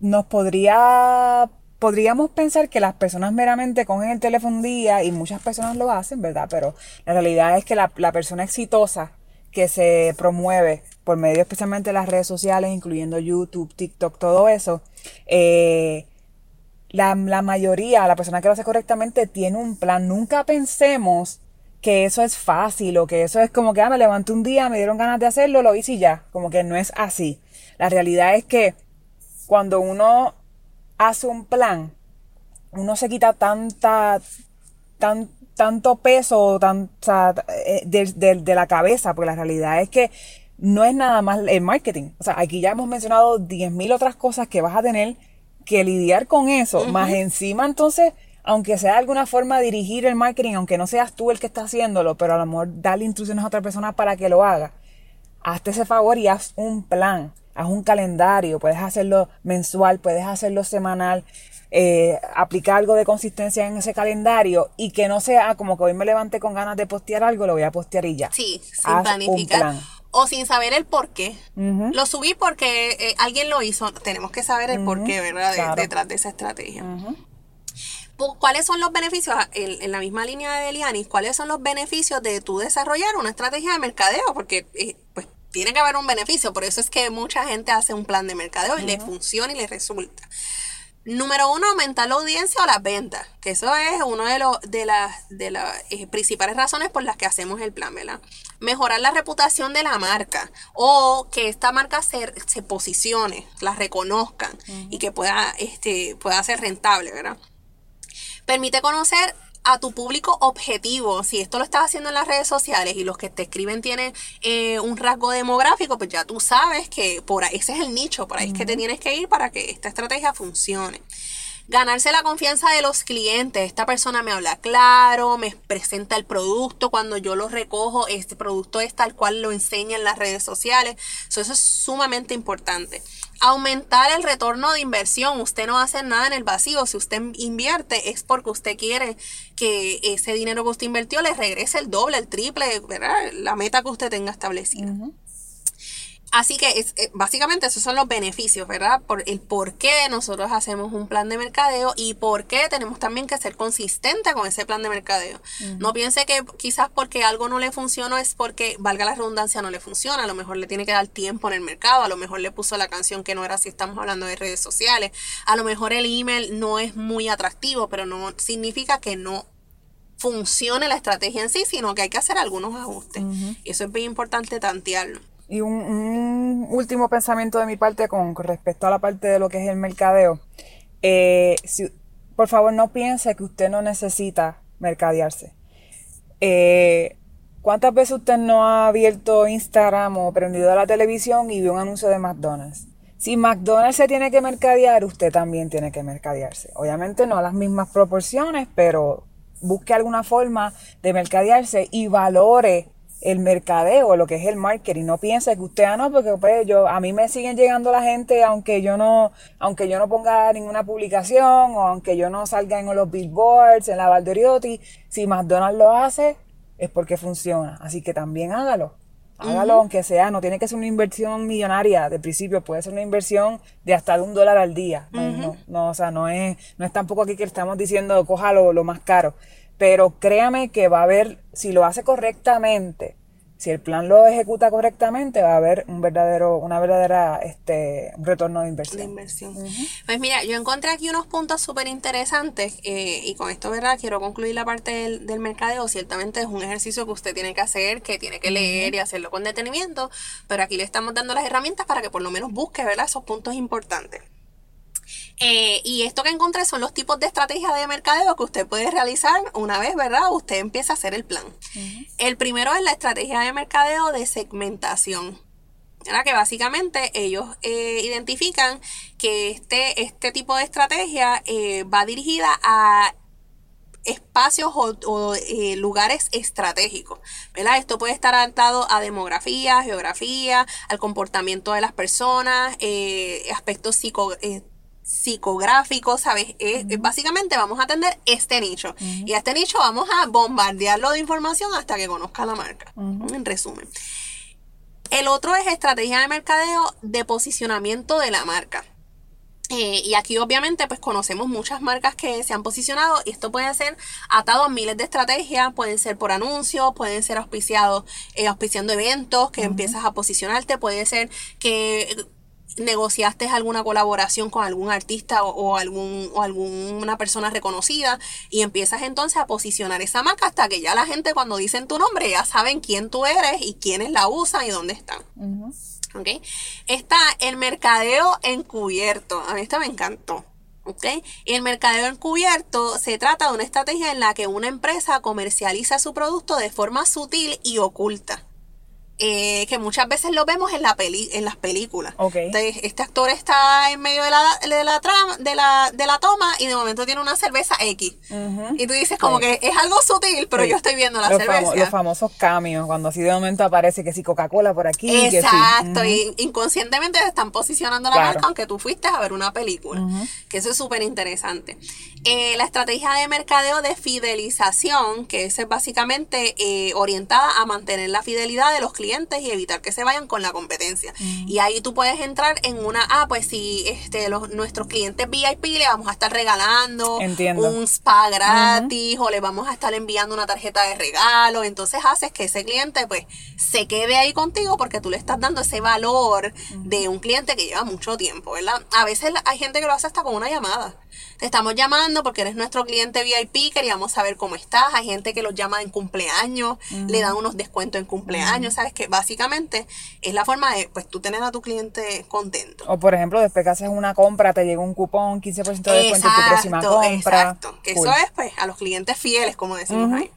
nos podría, podríamos pensar que las personas meramente cogen el teléfono un día y muchas personas lo hacen, ¿verdad? Pero la realidad es que la, la persona exitosa que se promueve por medio especialmente de las redes sociales, incluyendo YouTube, TikTok, todo eso, eh, la, la mayoría, la persona que lo hace correctamente, tiene un plan. Nunca pensemos que eso es fácil o que eso es como que ah, me levanté un día, me dieron ganas de hacerlo, lo hice y ya. Como que no es así. La realidad es que cuando uno hace un plan, uno se quita tanta, tan, tanto peso tan, eh, de, la cabeza, porque la realidad es que no es nada más el marketing. O sea, aquí ya hemos mencionado 10.000 otras cosas que vas a tener que lidiar con eso, más encima entonces aunque sea de alguna forma dirigir el marketing, aunque no seas tú el que está haciéndolo, pero a lo mejor darle instrucciones a otra persona para que lo haga, hazte ese favor y haz un plan, haz un calendario, puedes hacerlo mensual, puedes hacerlo semanal, eh, aplicar algo de consistencia en ese calendario y que no sea como que hoy me levante con ganas de postear algo, lo voy a postear y ya. Sí, sin planificar. O sin saber el por qué. Lo subí porque eh, alguien lo hizo. Tenemos que saber el por qué, ¿verdad? detrás de esa estrategia. ¿Cuáles son los beneficios, ah, en, la misma línea de Elianis, cuáles son los beneficios de tú desarrollar una estrategia de mercadeo? Porque eh, pues tiene que haber un beneficio, por eso es que mucha gente hace un plan de mercadeo y le funciona y le resulta. Número uno, aumentar la audiencia o las ventas, que eso es una de, los de las, de las eh, principales razones por las que hacemos el plan, ¿verdad? Mejorar la reputación de la marca o que esta marca se, se posicione, la reconozcan y que pueda, este, pueda ser rentable, ¿verdad? Permite conocer a tu público objetivo. Si esto lo estás haciendo en las redes sociales y los que te escriben tienen eh, un rasgo demográfico, pues ya tú sabes que por ahí, ese es el nicho, por ahí es que te tienes que ir para que esta estrategia funcione ganarse la confianza de los clientes. Esta persona me habla claro, me presenta el producto, cuando yo lo recojo, este producto es tal cual lo enseña en las redes sociales. eso es sumamente importante. Aumentar el retorno de inversión. Usted no hacer nada en el vacío. Si usted invierte es porque usted quiere que ese dinero que usted invirtió le regrese el doble, el triple, ¿verdad? La meta que usted tenga establecida. Así que es, eh, básicamente esos son los beneficios, ¿verdad? Por el por qué nosotros hacemos un plan de mercadeo y por qué tenemos también que ser consistente con ese plan de mercadeo. No piense que quizás porque algo no le funciona es porque, valga la redundancia, no le funciona. A lo mejor le tiene que dar tiempo en el mercado, a lo mejor le puso la canción que no era si estamos hablando de redes sociales, a lo mejor el email no es muy atractivo, pero no significa que no funcione la estrategia en sí, sino que hay que hacer algunos ajustes. Y eso es bien importante tantearlo. Y un, último pensamiento de mi parte con, respecto a la parte de lo que es el mercadeo. Eh, por favor, no piense que usted no necesita mercadearse. Eh, ¿Cuántas veces usted no ha abierto Instagram o prendido la televisión y vio un anuncio de McDonald's? Si McDonald's se tiene que mercadear, usted también tiene que mercadearse. Obviamente no a las mismas proporciones, pero busque alguna forma de mercadearse y valore el mercadeo, lo que es el marketing. No piense que usted, ah, no, porque pues yo, a mí me siguen llegando la gente aunque yo no, aunque yo no ponga ninguna publicación o aunque yo no salga en los billboards, en la Valdoriotti. Si McDonald's lo hace, es porque funciona. Así que también hágalo. Hágalo, aunque sea, no tiene que ser una inversión millonaria de principio, puede ser una inversión de hasta de un dólar al día. No, no, o sea, no es, no es tampoco aquí que estamos diciendo coja lo más caro pero créame que va a haber, si lo hace correctamente, si el plan lo ejecuta correctamente, va a haber un verdadero, una verdadera este, retorno de inversión. De inversión. Pues mira, yo encontré aquí unos puntos súper interesantes eh, y con esto, ¿verdad? Quiero concluir la parte del, del, mercadeo. Ciertamente es un ejercicio que usted tiene que hacer, que tiene que leer y hacerlo con detenimiento, pero aquí le estamos dando las herramientas para que por lo menos busque, ¿verdad? Esos puntos importantes. Eh, y esto que encontré son los tipos de estrategias de mercadeo que usted puede realizar una vez, ¿verdad? Usted empieza a hacer el plan. El primero es la estrategia de mercadeo de segmentación. ¿verdad? Que básicamente ellos eh, identifican que este, este tipo de estrategia eh, va dirigida a espacios o, lugares estratégicos. ¿verdad? Esto puede estar adaptado a demografía, geografía, al comportamiento de las personas, aspectos psico, psicográfico, ¿sabes? básicamente vamos a atender este nicho. Y a este nicho vamos a bombardearlo de información hasta que conozca la marca. En resumen. El otro es estrategia de mercadeo de posicionamiento de la marca. Eh, y aquí obviamente pues conocemos muchas marcas que se han posicionado y esto puede ser atado a miles de estrategias, pueden ser por anuncios, pueden ser auspiciados, eh, auspiciando eventos que empiezas a posicionarte, puede ser que negociaste alguna colaboración con algún artista o, algún o alguna persona reconocida y empiezas entonces a posicionar esa marca hasta que ya la gente cuando dicen tu nombre ya saben quién tú eres y quiénes la usan y dónde están. ¿ok? Está el mercadeo encubierto. A mí esto me encantó. ¿ok? Y el mercadeo encubierto se trata de una estrategia en la que una empresa comercializa su producto de forma sutil y oculta. Eh, que muchas veces lo vemos en la peli, en las películas. Entonces, este actor está en medio de la, de la trama, de la, de la toma y de momento tiene una cerveza X. Y tú dices como que es algo sutil, pero yo estoy viendo la cerveza. los famosos cambios, cuando así de momento aparece que si Coca-Cola por aquí. Exacto, y inconscientemente están posicionando la marca aunque tú fuiste a ver una película. Que eso es súper interesante. Eh, la estrategia de mercadeo de fidelización, que es básicamente eh, orientada a mantener la fidelidad de los clientes y evitar que se vayan con la competencia. Y ahí tú puedes entrar en una, ah, pues si este, los, nuestros clientes VIP le vamos a estar regalando un spa gratis o le vamos a estar enviando una tarjeta de regalo. Entonces haces que ese cliente pues se quede ahí contigo porque tú le estás dando ese valor de un cliente que lleva mucho tiempo, ¿verdad? A veces hay gente que lo hace hasta con una llamada. Te estamos llamando porque eres nuestro cliente VIP, queríamos saber cómo estás. Hay gente que los llama en cumpleaños, le dan unos descuentos en cumpleaños, ¿sabes? Que básicamente es la forma de, pues, tú tener a tu cliente contento. O, por ejemplo, después que haces una compra, te llega un cupón, 15% de descuento en tu próxima compra. Exacto, que eso es, pues, a los clientes fieles, como decimos ahí.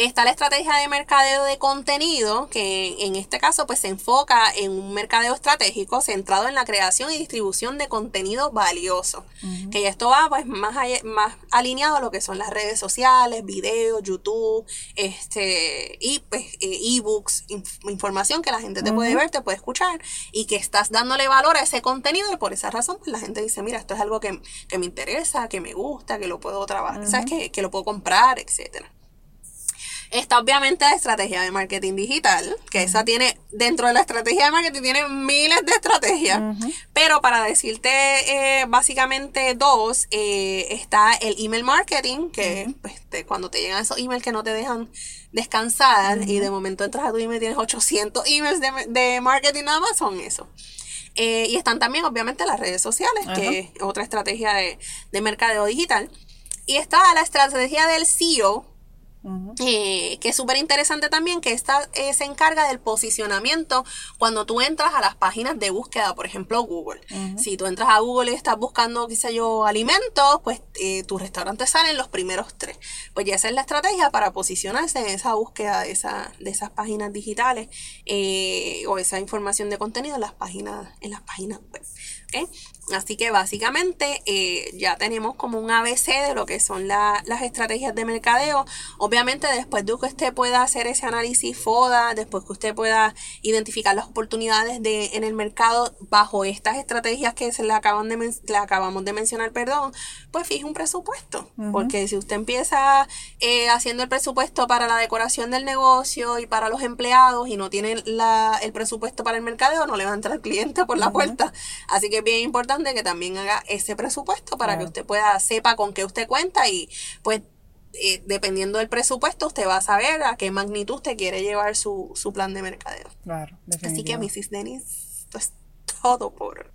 Está la estrategia de mercadeo de contenido, que en este caso pues se enfoca en un mercadeo estratégico centrado en la creación y distribución de contenido valioso. Que esto va pues más, más alineado a lo que son las redes sociales, videos, YouTube, este, y pues e, ebooks, información que la gente te puede ver, te puede escuchar y que estás dándole valor a ese contenido y por esa razón pues la gente dice, mira, esto es algo que, me interesa, que me gusta, que lo puedo trabajar, ¿sabes? Que, que lo puedo comprar, etcétera. Está obviamente la estrategia de marketing digital, que esa tiene, dentro de la estrategia de marketing tiene miles de estrategias, pero para decirte eh, básicamente dos, eh, está el email marketing, que pues, cuando te llegan esos emails que no te dejan descansar y de momento entras a tu email y tienes 800 emails de, marketing nada más, son eso. Eh, y están también obviamente las redes sociales, que es otra estrategia de, de mercadeo digital. Y está la estrategia del Eh, que es súper interesante también que esta eh, se encarga del posicionamiento cuando tú entras a las páginas de búsqueda, por ejemplo Google. Si tú entras a Google y estás buscando, qué sé yo, alimentos, pues eh, tus restaurantes salen los primeros tres. Pues ya esa es la estrategia para posicionarse en esa búsqueda de, esa, de esas páginas digitales o esa información de contenido en las páginas, en las páginas web. Así que básicamente eh, ya tenemos como un ABC de lo que son las estrategias de mercadeo. Obviamente después de que usted pueda hacer ese análisis FODA, después que usted pueda identificar las oportunidades de, en el mercado bajo estas estrategias que se le, acaban de le acabamos de mencionar, perdón, pues fije un presupuesto. Porque si usted empieza eh, haciendo el presupuesto para la decoración del negocio y para los empleados y no tiene el presupuesto para el mercadeo, no le va a entrar el cliente por la puerta. Así que es bien importante que también haga ese presupuesto para que usted pueda, sepa con qué usted cuenta y pues eh, dependiendo del presupuesto, usted va a saber a qué magnitud usted quiere llevar su, plan de mercadeo. Claro, Así que, Mrs. Dennis, esto es todo por.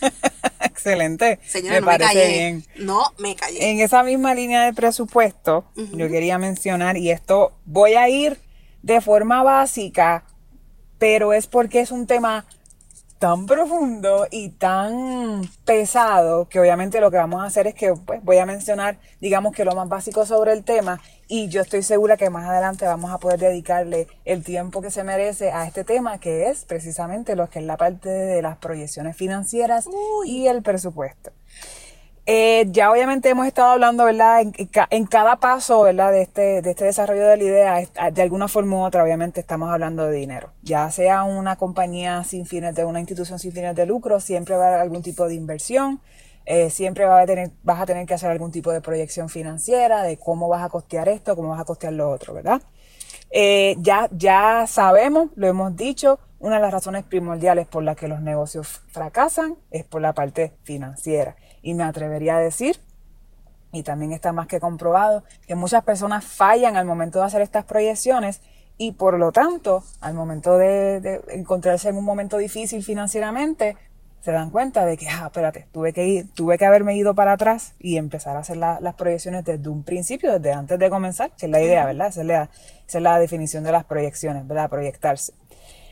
Excelente. Señora, no me callé. No me callé. En esa misma línea de presupuesto, yo quería mencionar, y esto voy a ir de forma básica, pero es porque es un tema tan profundo y tan pesado que obviamente lo que vamos a hacer es que pues, voy a mencionar, digamos que lo más básico sobre el tema y yo estoy segura que más adelante vamos a poder dedicarle el tiempo que se merece a este tema que es precisamente lo que es la parte de las proyecciones financieras y el presupuesto. Eh, ya obviamente hemos estado hablando, ¿verdad? En, cada paso, ¿verdad? De este, de este desarrollo de la idea, de alguna forma u otra, obviamente estamos hablando de dinero. Ya sea una compañía sin fines de una institución sin fines de lucro, siempre va a haber algún tipo de inversión, eh, siempre va a tener, vas a tener que hacer algún tipo de proyección financiera de cómo vas a costear esto, cómo vas a costear lo otro, ¿verdad? Eh, ya, ya sabemos, lo hemos dicho, una de las razones primordiales por las que los negocios fracasan es por la parte financiera. Y me atrevería a decir, y también está más que comprobado, que muchas personas fallan al momento de hacer estas proyecciones y por lo tanto, al momento de, encontrarse en un momento difícil financieramente, se dan cuenta de que, ah, espérate, tuve que ir, tuve que haberme ido para atrás y empezar a hacer las proyecciones desde un principio, desde antes de comenzar, que es la idea, ¿verdad? Esa es la, esa es la definición de las proyecciones, ¿verdad? Proyectarse.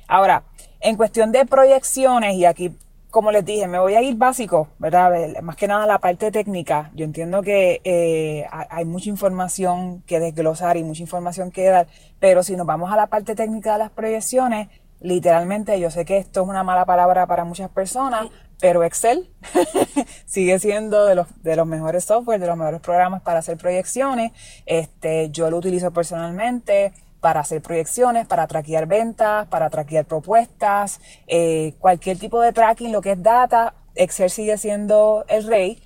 Ahora, en cuestión de proyecciones, y aquí, como les dije, me voy a ir básico, ¿verdad? Más que nada la parte técnica. Yo entiendo que eh, hay mucha información que desglosar y mucha información que dar, pero si nos vamos a la parte técnica de las proyecciones, literalmente, yo sé que esto es una mala palabra para muchas personas, pero Excel sigue siendo de los, de los mejores software, de los mejores programas para hacer proyecciones. Este, yo lo utilizo personalmente para hacer proyecciones, para traquear ventas, para traquear propuestas, eh, cualquier tipo de tracking, lo que es data, Excel sigue siendo el rey.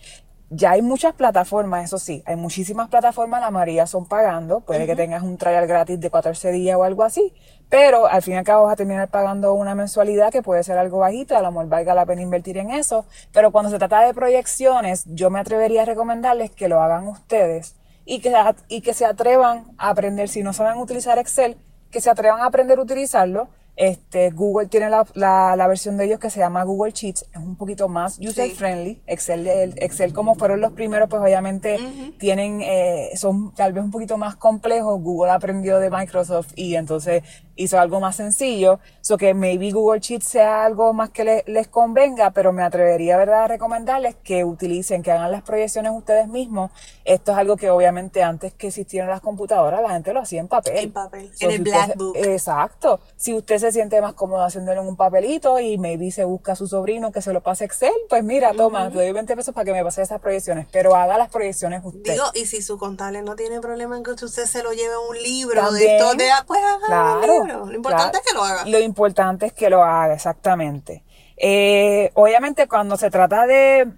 Ya hay muchas plataformas, eso sí, hay muchísimas plataformas, la mayoría son pagando, puede que tengas un trial gratis de 14 días o algo así, pero al fin y al cabo vas a terminar pagando una mensualidad que puede ser algo bajita, a lo mejor valga la pena invertir en eso, pero cuando se trata de proyecciones, yo me atrevería a recomendarles que lo hagan ustedes y que, y que se atrevan a aprender, si no saben utilizar Excel, que se atrevan a aprender a utilizarlo. Este, Google tiene la, la, versión de ellos que se llama Google Sheets, es un poquito más user friendly. Excel, Excel como fueron los primeros, pues obviamente tienen, eh, son tal vez un poquito más complejos. Google aprendió de Microsoft y entonces hizo algo más sencillo. So que maybe Google Sheets sea algo más que les convenga, pero me atrevería ¿verdad? a recomendarles que utilicen, que hagan las proyecciones ustedes mismos. Esto es algo que obviamente antes que existieran las computadoras, la gente lo hacía en papel. En papel, en el Black Book. Exacto. Si usted se siente más cómodo haciéndolo en un papelito y maybe se busca a su sobrino que se lo pase Excel, pues mira, toma, te doy 20 pesos para que me pase esas proyecciones, pero haga las proyecciones usted. Digo, y si su contable no tiene problema en que usted se lo lleve a un libro de esto, de, pues haga un lo importante es que lo haga. Lo importante es que lo haga, exactamente. Eh, obviamente cuando se trata de,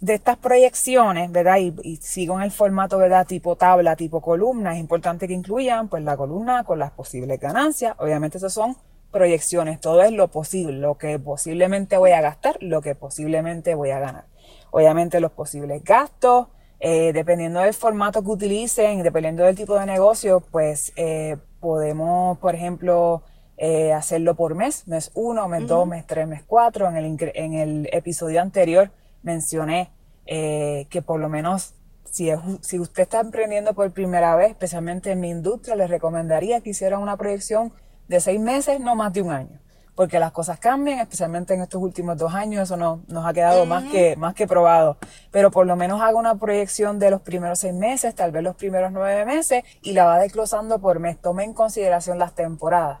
de estas proyecciones, ¿verdad? Y, sigo en el formato, ¿verdad? Tipo tabla, tipo columna, es importante que incluyan pues la columna con las posibles ganancias. Obviamente esas son proyecciones, todo es lo posible, lo que posiblemente voy a gastar, lo que posiblemente voy a ganar. Obviamente los posibles gastos, eh, dependiendo del formato que utilicen, dependiendo del tipo de negocio, pues eh, podemos, por ejemplo, eh, hacerlo por mes, mes 1, mes 2, mes 3, mes 4. En el, en el episodio anterior mencioné eh, que por lo menos si, si usted está emprendiendo por primera vez, especialmente en mi industria, les recomendaría que hiciera una proyección de seis meses, no más de un año porque las cosas cambian, especialmente en estos últimos dos años, eso no, nos ha quedado más, que, más que probado. Pero por lo menos haga una proyección de los primeros seis meses, tal vez los primeros nueve meses, y la va desglosando por mes. Tome en consideración las temporadas.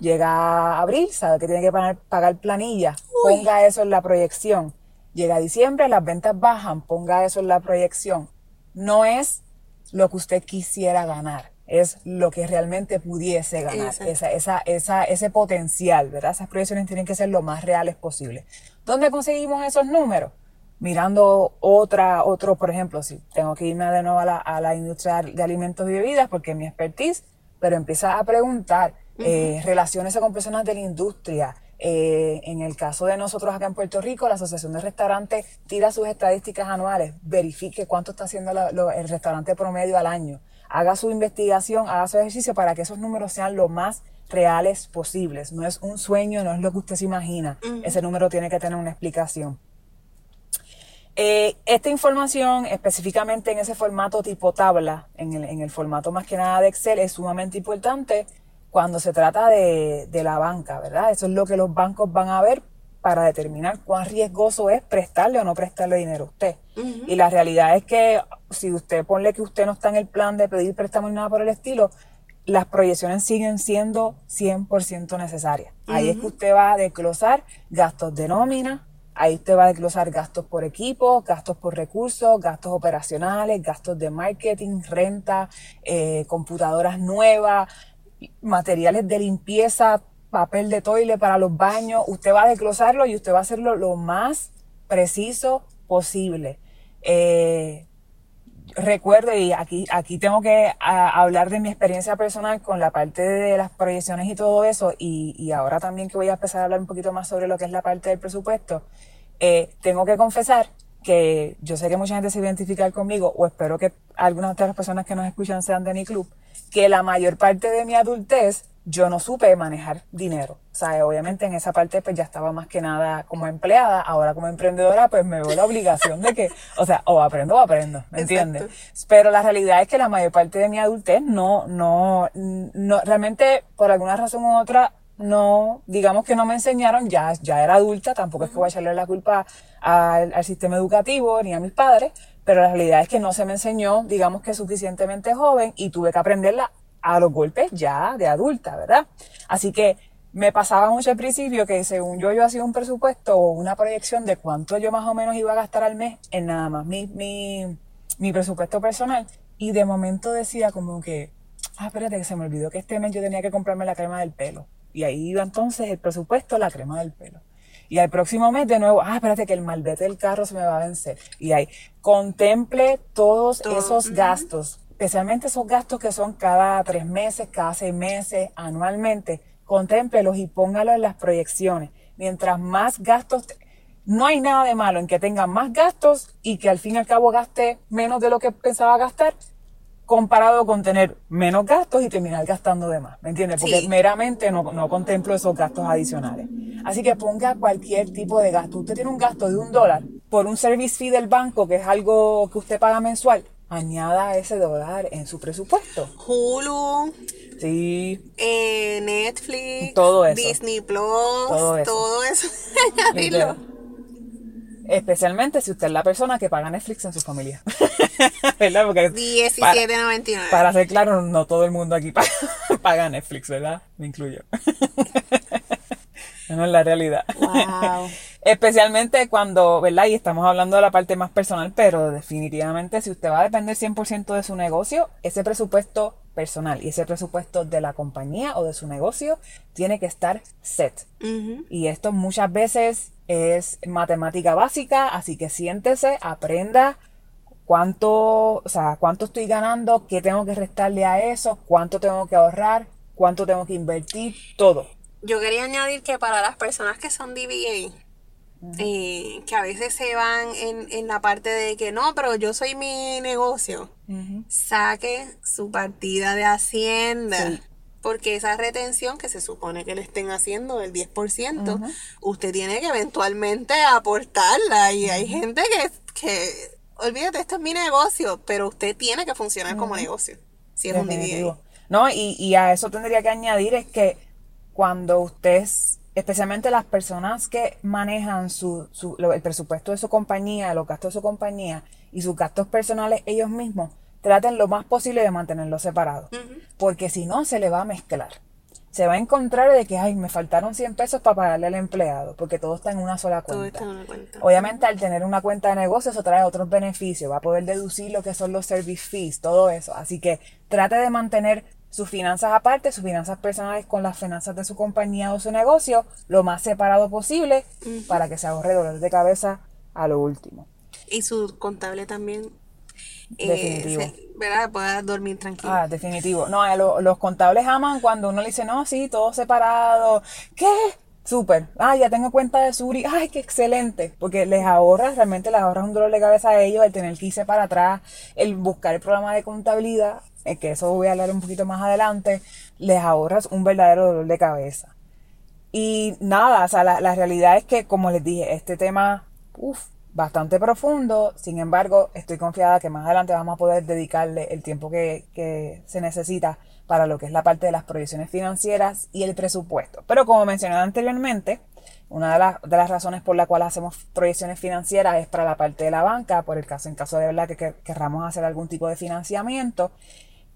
Llega abril, sabe que tiene que pagar, pagar planilla, ponga eso en la proyección. Llega diciembre, las ventas bajan, ponga eso en la proyección. No es lo que usted quisiera ganar es lo que realmente pudiese ganar, esa, esa, esa, ese potencial, ¿verdad? Esas proyecciones tienen que ser lo más reales posible. ¿Dónde conseguimos esos números? Mirando otra, otro, por ejemplo, si tengo que irme de nuevo a la, a la industria de alimentos y bebidas porque es mi expertise, pero empieza a preguntar, eh, relaciones con personas de la industria, eh, en el caso de nosotros acá en Puerto Rico, la Asociación de Restaurantes tira sus estadísticas anuales, verifique cuánto está haciendo el restaurante promedio al año haga su investigación, haga su ejercicio para que esos números sean lo más reales posibles. No es un sueño, no es lo que usted se imagina. Ese número tiene que tener una explicación. Eh, esta información, específicamente en ese formato tipo tabla, en el, en el, formato más que nada de Excel, es sumamente importante cuando se trata de, de la banca, ¿verdad? Eso es lo que los bancos van a ver para determinar cuán riesgoso es prestarle o no prestarle dinero a usted. Y la realidad es que si usted pone que usted no está en el plan de pedir préstamo ni nada por el estilo, las proyecciones siguen siendo 100% necesarias. Ahí es que usted va a desglosar gastos de nómina, ahí usted va a desglosar gastos por equipo, gastos por recursos, gastos operacionales, gastos de marketing, renta, eh, computadoras nuevas, materiales de limpieza, papel de toile para los baños, usted va a desglosarlo y usted va a hacerlo lo más preciso posible. Eh, recuerdo, y aquí, aquí tengo que hablar de mi experiencia personal con la parte de las proyecciones y todo eso, y, y, ahora también que voy a empezar a hablar un poquito más sobre lo que es la parte del presupuesto, eh, tengo que confesar que yo sé que mucha gente se identifica conmigo, o espero que algunas de las personas que nos escuchan sean de mi club, que la mayor parte de mi adultez yo no supe manejar dinero. O sea, obviamente en esa parte pues ya estaba más que nada como empleada, ahora como emprendedora pues me veo la obligación de que, o sea, o aprendo o aprendo, ¿me entiendes? Pero la realidad es que la mayor parte de mi adultez no, no, no, realmente por alguna razón u otra no, digamos que no me enseñaron, ya, ya era adulta, tampoco es que voy a echarle la culpa al, al sistema educativo ni a mis padres, pero la realidad es que no se me enseñó, digamos que suficientemente joven y tuve que aprenderla a los golpes ya de adulta, ¿verdad? Así que me pasaba mucho al principio que según yo yo hacía un presupuesto o una proyección de cuánto yo más o menos iba a gastar al mes en nada más mi, mi, mi presupuesto personal y de momento decía como que, ah, espérate que se me olvidó que este mes yo tenía que comprarme la crema del pelo. Y ahí iba entonces el presupuesto, la crema del pelo. Y al próximo mes de nuevo, ah, espérate que el malvete del carro se me va a vencer. Y ahí, contemple todos esos gastos especialmente esos gastos que son cada tres meses, cada seis meses, anualmente, contémplelos y póngalos en las proyecciones. Mientras más gastos, no hay nada de malo en que tenga más gastos y que al fin y al cabo gaste menos de lo que pensaba gastar, comparado con tener menos gastos y terminar gastando de más. ¿Me entiendes? Porque meramente no, no contemplo esos gastos adicionales. Así que ponga cualquier tipo de gasto. Usted tiene un gasto de un dólar por un service fee del banco, que es algo que usted paga mensual añada ese dólar en su presupuesto. Hulu. Sí. Eh, Netflix. Todo eso. Disney Plus. Todo eso. Todo eso. Especialmente si usted es la persona que paga Netflix en su familia. ¿Verdad? Porque 17.99. Para, ser claro, no todo el mundo aquí paga, paga Netflix, ¿verdad? Me incluyo. no es la realidad. Wow. Especialmente cuando, ¿verdad? Y estamos hablando de la parte más personal, pero definitivamente si usted va a depender 100% de su negocio, ese presupuesto personal y ese presupuesto de la compañía o de su negocio tiene que estar set. Y esto muchas veces es matemática básica, así que siéntese, aprenda cuánto, o sea, cuánto estoy ganando, qué tengo que restarle a eso, cuánto tengo que ahorrar, cuánto tengo que invertir, todo. Yo quería añadir que para las personas que son DBA, eh, que a veces se van en, la parte de que no, pero yo soy mi negocio. Saque su partida de Hacienda. Porque esa retención que se supone que le estén haciendo del 10%, usted tiene que eventualmente aportarla. Y hay gente que, que, olvídate, esto es mi negocio, pero usted tiene que funcionar como negocio. Si es un No, y, y a eso tendría que añadir es que cuando usted especialmente las personas que manejan su, su, el presupuesto de su compañía, los gastos de su compañía y sus gastos personales ellos mismos, traten lo más posible de mantenerlos separados. Porque si no, se le va a mezclar. Se va a encontrar de que, ay, me faltaron 100 pesos para pagarle al empleado, porque todo está en una sola cuenta. Obviamente, al tener una cuenta de negocio, eso trae otros beneficios. Va a poder deducir lo que son los service fees, todo eso. Así que trate de mantener sus finanzas aparte, sus finanzas personales con las finanzas de su compañía o su negocio, lo más separado posible para que se ahorre dolor de cabeza a lo último. Y su contable también. Eh, definitivo. ¿Verdad? Pueda dormir tranquilo. Ah, definitivo. No, los contables aman cuando uno le dice, no, sí, todo separado. ¿Qué? Súper. Ah, ya tengo cuenta de Suri. Ay, qué excelente. Porque les ahorras, realmente les ahorras un dolor de cabeza a ellos el tener que irse para atrás, el buscar el programa de contabilidad que eso voy a hablar un poquito más adelante, les ahorras un verdadero dolor de cabeza. Y nada, o sea, la, realidad es que, como les dije, este tema, uff, bastante profundo, sin embargo, estoy confiada que más adelante vamos a poder dedicarle el tiempo que, que se necesita para lo que es la parte de las proyecciones financieras y el presupuesto. Pero como mencioné anteriormente, una de, las, de las razones por la cual hacemos proyecciones financieras es para la parte de la banca, por el caso, en caso de verdad que querramos hacer algún tipo de financiamiento.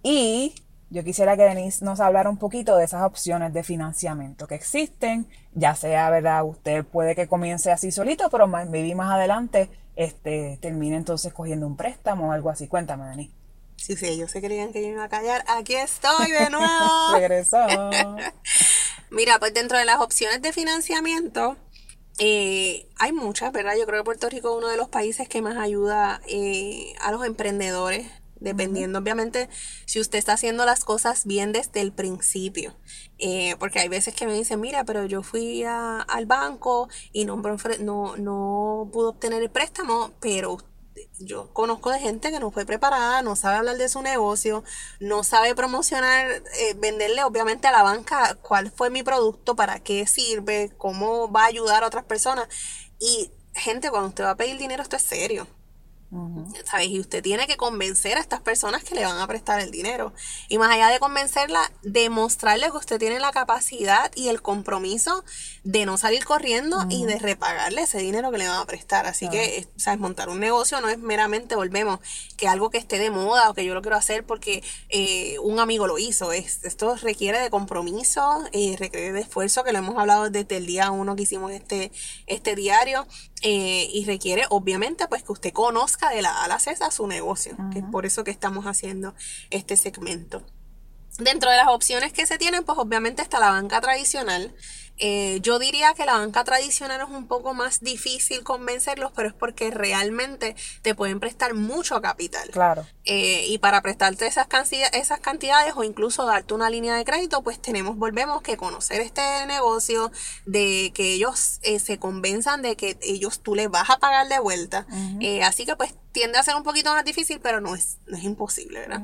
Y yo quisiera que Denise nos hablara un poquito de esas opciones de financiamiento que existen, ya sea, ¿verdad? Usted puede que comience así solito, pero más, maybe más adelante este, termine entonces cogiendo un préstamo o algo así. Cuéntame, Denise. Sí, sí, ellos se creían que yo iba a callar. Aquí estoy de nuevo. Regresó. Mira, pues dentro de las opciones de financiamiento Eh, hay muchas, ¿verdad? Yo creo que Puerto Rico es uno de los países que más ayuda eh, a los emprendedores, dependiendo, obviamente, si usted está haciendo las cosas bien desde el principio. Eh, porque hay veces que me dicen, mira, pero yo fui al banco y no, no, no pude obtener el préstamo, pero yo conozco de gente que no fue preparada, no sabe hablar de su negocio, no sabe promocionar, eh, venderle obviamente a la banca cuál fue mi producto, para qué sirve, cómo va a ayudar a otras personas. Y gente, cuando usted va a pedir dinero, esto es serio. ¿Sabes? Y usted tiene que convencer a estas personas que le van a prestar el dinero. Y más allá de convencerla, demostrarle que usted tiene la capacidad y el compromiso de no salir corriendo y de repagarle ese dinero que le van a prestar. Así que, ¿sabes? Montar un negocio no es meramente, volvemos, que algo que esté de moda o que yo lo quiero hacer porque eh, un amigo lo hizo. Es, esto requiere de compromiso, eh, requiere de esfuerzo, que lo hemos hablado desde el día uno que hicimos este, este diario. Eh, y requiere, obviamente, pues que usted conozca de la A la C a su negocio, que es por eso que estamos haciendo este segmento. Dentro de las opciones que se tienen, pues obviamente está la banca tradicional. Eh, yo diría que la banca tradicional es un poco más difícil convencerlos, pero es porque realmente te pueden prestar mucho capital. Claro. Eh, y para prestarte esas, esas cantidades o incluso darte una línea de crédito, pues tenemos, volvemos que conocer este negocio, de que ellos eh, se convenzan de que ellos tú les vas a pagar de vuelta. así que pues tiende a ser un poquito más difícil, pero no es, no es imposible, ¿verdad?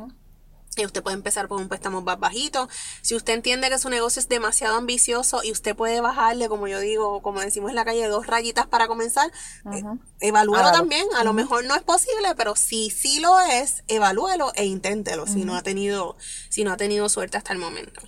Y usted puede empezar por un préstamo más bajito. Si usted entiende que su negocio es demasiado ambicioso y usted puede bajarle, como yo digo, como decimos en la calle, dos rayitas para comenzar, eh, evalúelo también. A lo mejor no es posible, pero si sí lo es, evalúelo e inténtelo si no ha tenido, si no ha tenido suerte hasta el momento.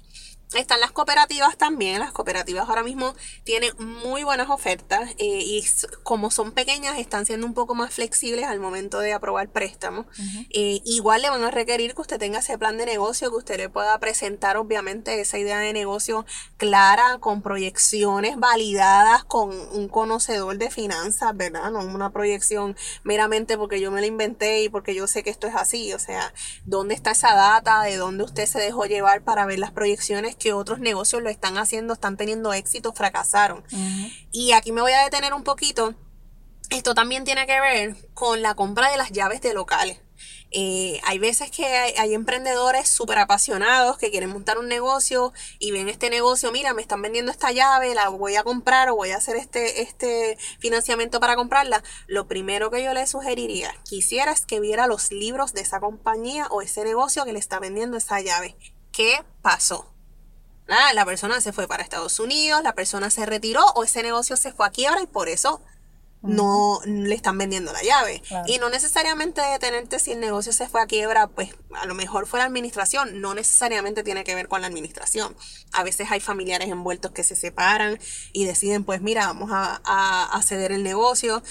Están las cooperativas también. Las cooperativas ahora mismo tienen muy buenas ofertas eh, y como son pequeñas están siendo un poco más flexibles al momento de aprobar préstamos. Eh, igual le van a requerir que usted tenga ese plan de negocio, que usted le pueda presentar obviamente esa idea de negocio clara, con proyecciones validadas, con un conocedor de finanzas, ¿verdad? No una proyección meramente porque yo me la inventé y porque yo sé que esto es así. O sea, ¿dónde está esa data? ¿De dónde usted se dejó llevar para ver las proyecciones? Que otros negocios lo están haciendo, están teniendo éxito, fracasaron. Y aquí me voy a detener un poquito. Esto también tiene que ver con la compra de las llaves de locales. Eh, hay veces que hay, emprendedores súper apasionados que quieren montar un negocio y ven este negocio, mira, me están vendiendo esta llave, la voy a comprar o voy a hacer este, este financiamiento para comprarla. Lo primero que yo le sugeriría, quisiera es que viera los libros de esa compañía o ese negocio que le está vendiendo esa llave. ¿Qué pasó? La persona se fue para Estados Unidos, la persona se retiró o ese negocio se fue a quiebra y por eso no le están vendiendo la llave. Y no necesariamente detenerte si el negocio se fue a quiebra, pues a lo mejor fue la administración, no necesariamente tiene que ver con la administración. A veces hay familiares envueltos que se separan y deciden, pues mira, vamos a, a, ceder el negocio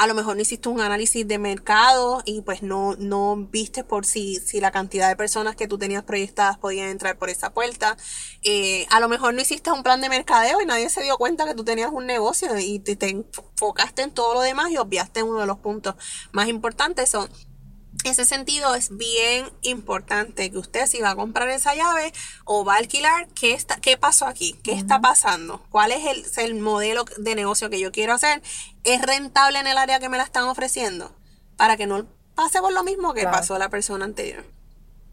a lo mejor no hiciste un análisis de mercado y pues no, no viste por si, si la cantidad de personas que tú tenías proyectadas podían entrar por esa puerta. Eh, a lo mejor no hiciste un plan de mercadeo y nadie se dio cuenta que tú tenías un negocio y te, te enfocaste en todo lo demás y obviaste uno de los puntos más importantes. Son ese sentido es bien importante que usted si va a comprar esa llave o va a alquilar, ¿qué, está, qué pasó aquí? ¿Qué está pasando? ¿Cuál es el, el, modelo de negocio que yo quiero hacer? ¿Es rentable en el área que me la están ofreciendo? Para que no pase por lo mismo que pasó a la persona anterior.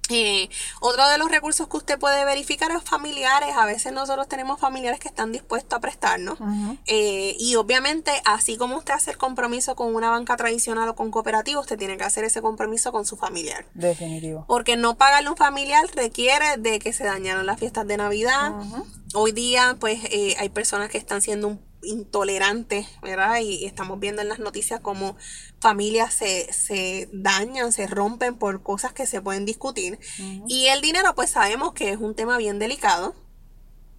Eh, otro de los recursos que usted puede verificar es familiares. A veces nosotros tenemos familiares que están dispuestos a prestarnos. Eh, y obviamente, así como usted hace el compromiso con una banca tradicional o con cooperativa, usted tiene que hacer ese compromiso con su familiar. Definitivo. Porque no pagarle un familiar requiere de que se dañaron las fiestas de Navidad. Hoy día, pues, eh, hay personas que están siendo un intolerante, ¿verdad? Y estamos viendo en las noticias cómo familias se, se dañan, se rompen por cosas que se pueden discutir. Y el dinero, pues sabemos que es un tema bien delicado.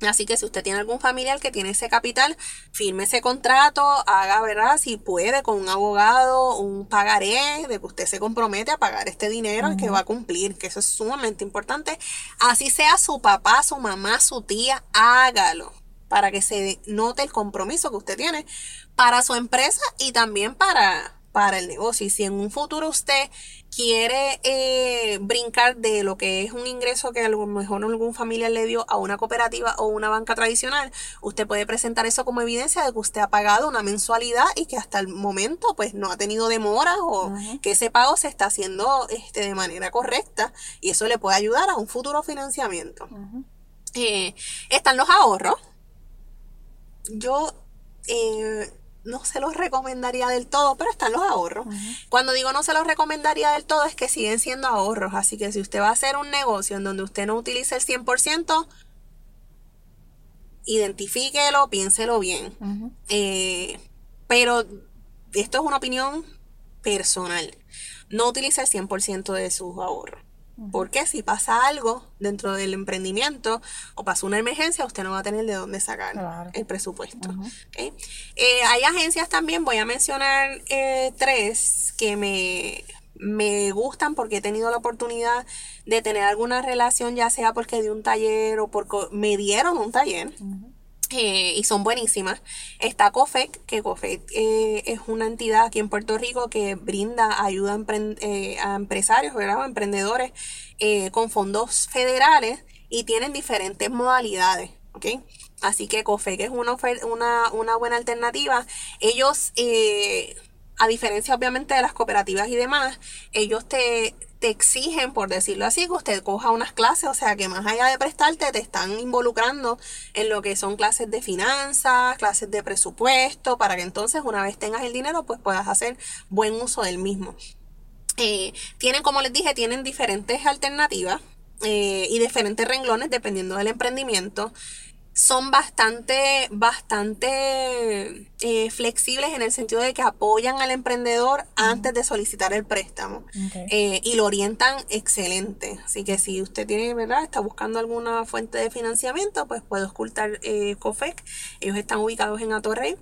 Así que si usted tiene algún familiar que tiene ese capital, firme ese contrato, haga, ¿verdad? Si puede, con un abogado, un pagaré, de que usted se compromete a pagar este dinero y que va a cumplir, que eso es sumamente importante. Así sea su papá, su mamá, su tía, hágalo para que se note el compromiso que usted tiene para su empresa y también para, para el negocio. Y si en un futuro usted quiere eh, brincar de lo que es un ingreso que a lo mejor algún familiar le dio a una cooperativa o una banca tradicional, usted puede presentar eso como evidencia de que usted ha pagado una mensualidad y que hasta el momento pues no ha tenido demoras o que ese pago se está haciendo este, de manera correcta y eso le puede ayudar a un futuro financiamiento. Eh, están los ahorros. Yo eh, no se los recomendaría del todo, pero están los ahorros. Cuando digo no se los recomendaría del todo es que siguen siendo ahorros, así que si usted va a hacer un negocio en donde usted no utilice el 100%, identifíquelo, piénselo bien. Eh, pero esto es una opinión personal. No utilice el 100% de sus ahorros. Porque si pasa algo dentro del emprendimiento o pasa una emergencia, usted no va a tener de dónde sacar el presupuesto. Eh, hay agencias también, voy a mencionar eh, tres que me, me gustan porque he tenido la oportunidad de tener alguna relación, ya sea porque di un taller o porque me dieron un taller. Eh, y son buenísimas. Está COFEC, que COFEC eh, es una entidad aquí en Puerto Rico que brinda ayuda a, eh, empresarios, ¿verdad? emprendedores con fondos federales y tienen diferentes modalidades. ¿ok? Así que COFEC es una, una, una buena alternativa. Ellos, a diferencia obviamente de las cooperativas y demás, ellos te te exigen, por decirlo así, que usted coja unas clases, o sea que más allá de prestarte, te están involucrando en lo que son clases de finanzas, clases de presupuesto, para que entonces una vez tengas el dinero, pues puedas hacer buen uso del mismo. Eh, tienen, como les dije, tienen diferentes alternativas eh, y diferentes renglones dependiendo del emprendimiento son bastante, bastante eh, flexibles en el sentido de que apoyan al emprendedor antes de solicitar el préstamo eh, y lo orientan excelente. Así que si usted tiene, ¿verdad? Está buscando alguna fuente de financiamiento, pues puede ocultar eh, COFEC. Ellos están ubicados en Atorrey.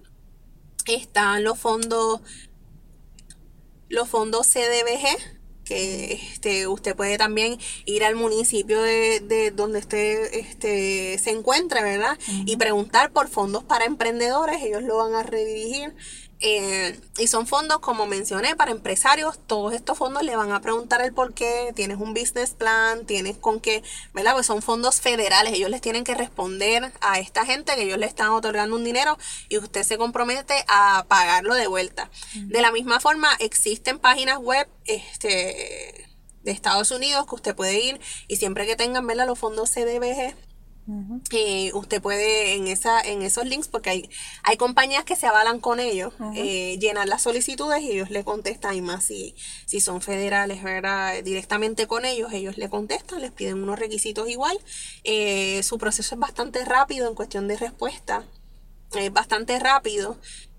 Están los fondos, los fondos CDBG que este, usted puede también ir al municipio de, de donde usted este, se encuentre, ¿verdad? Y preguntar por fondos para emprendedores, ellos lo van a redirigir eh, y son fondos, como mencioné, para empresarios. Todos estos fondos le van a preguntar el por qué. Tienes un business plan, tienes con qué, ¿verdad? Pues son fondos federales. Ellos les tienen que responder a esta gente que ellos le están otorgando un dinero y usted se compromete a pagarlo de vuelta. De la misma forma, existen páginas web este, de Estados Unidos que usted puede ir y siempre que tengan, ¿verdad? Los fondos CDBG eh, usted puede en esa en esos links porque hay hay compañías que se avalan con ellos eh, llenar las solicitudes y ellos le contestan. Y más si si son federales verdad directamente con ellos ellos le contestan les piden unos requisitos igual. Eh, su proceso es bastante rápido en cuestión de respuesta. Es bastante rápido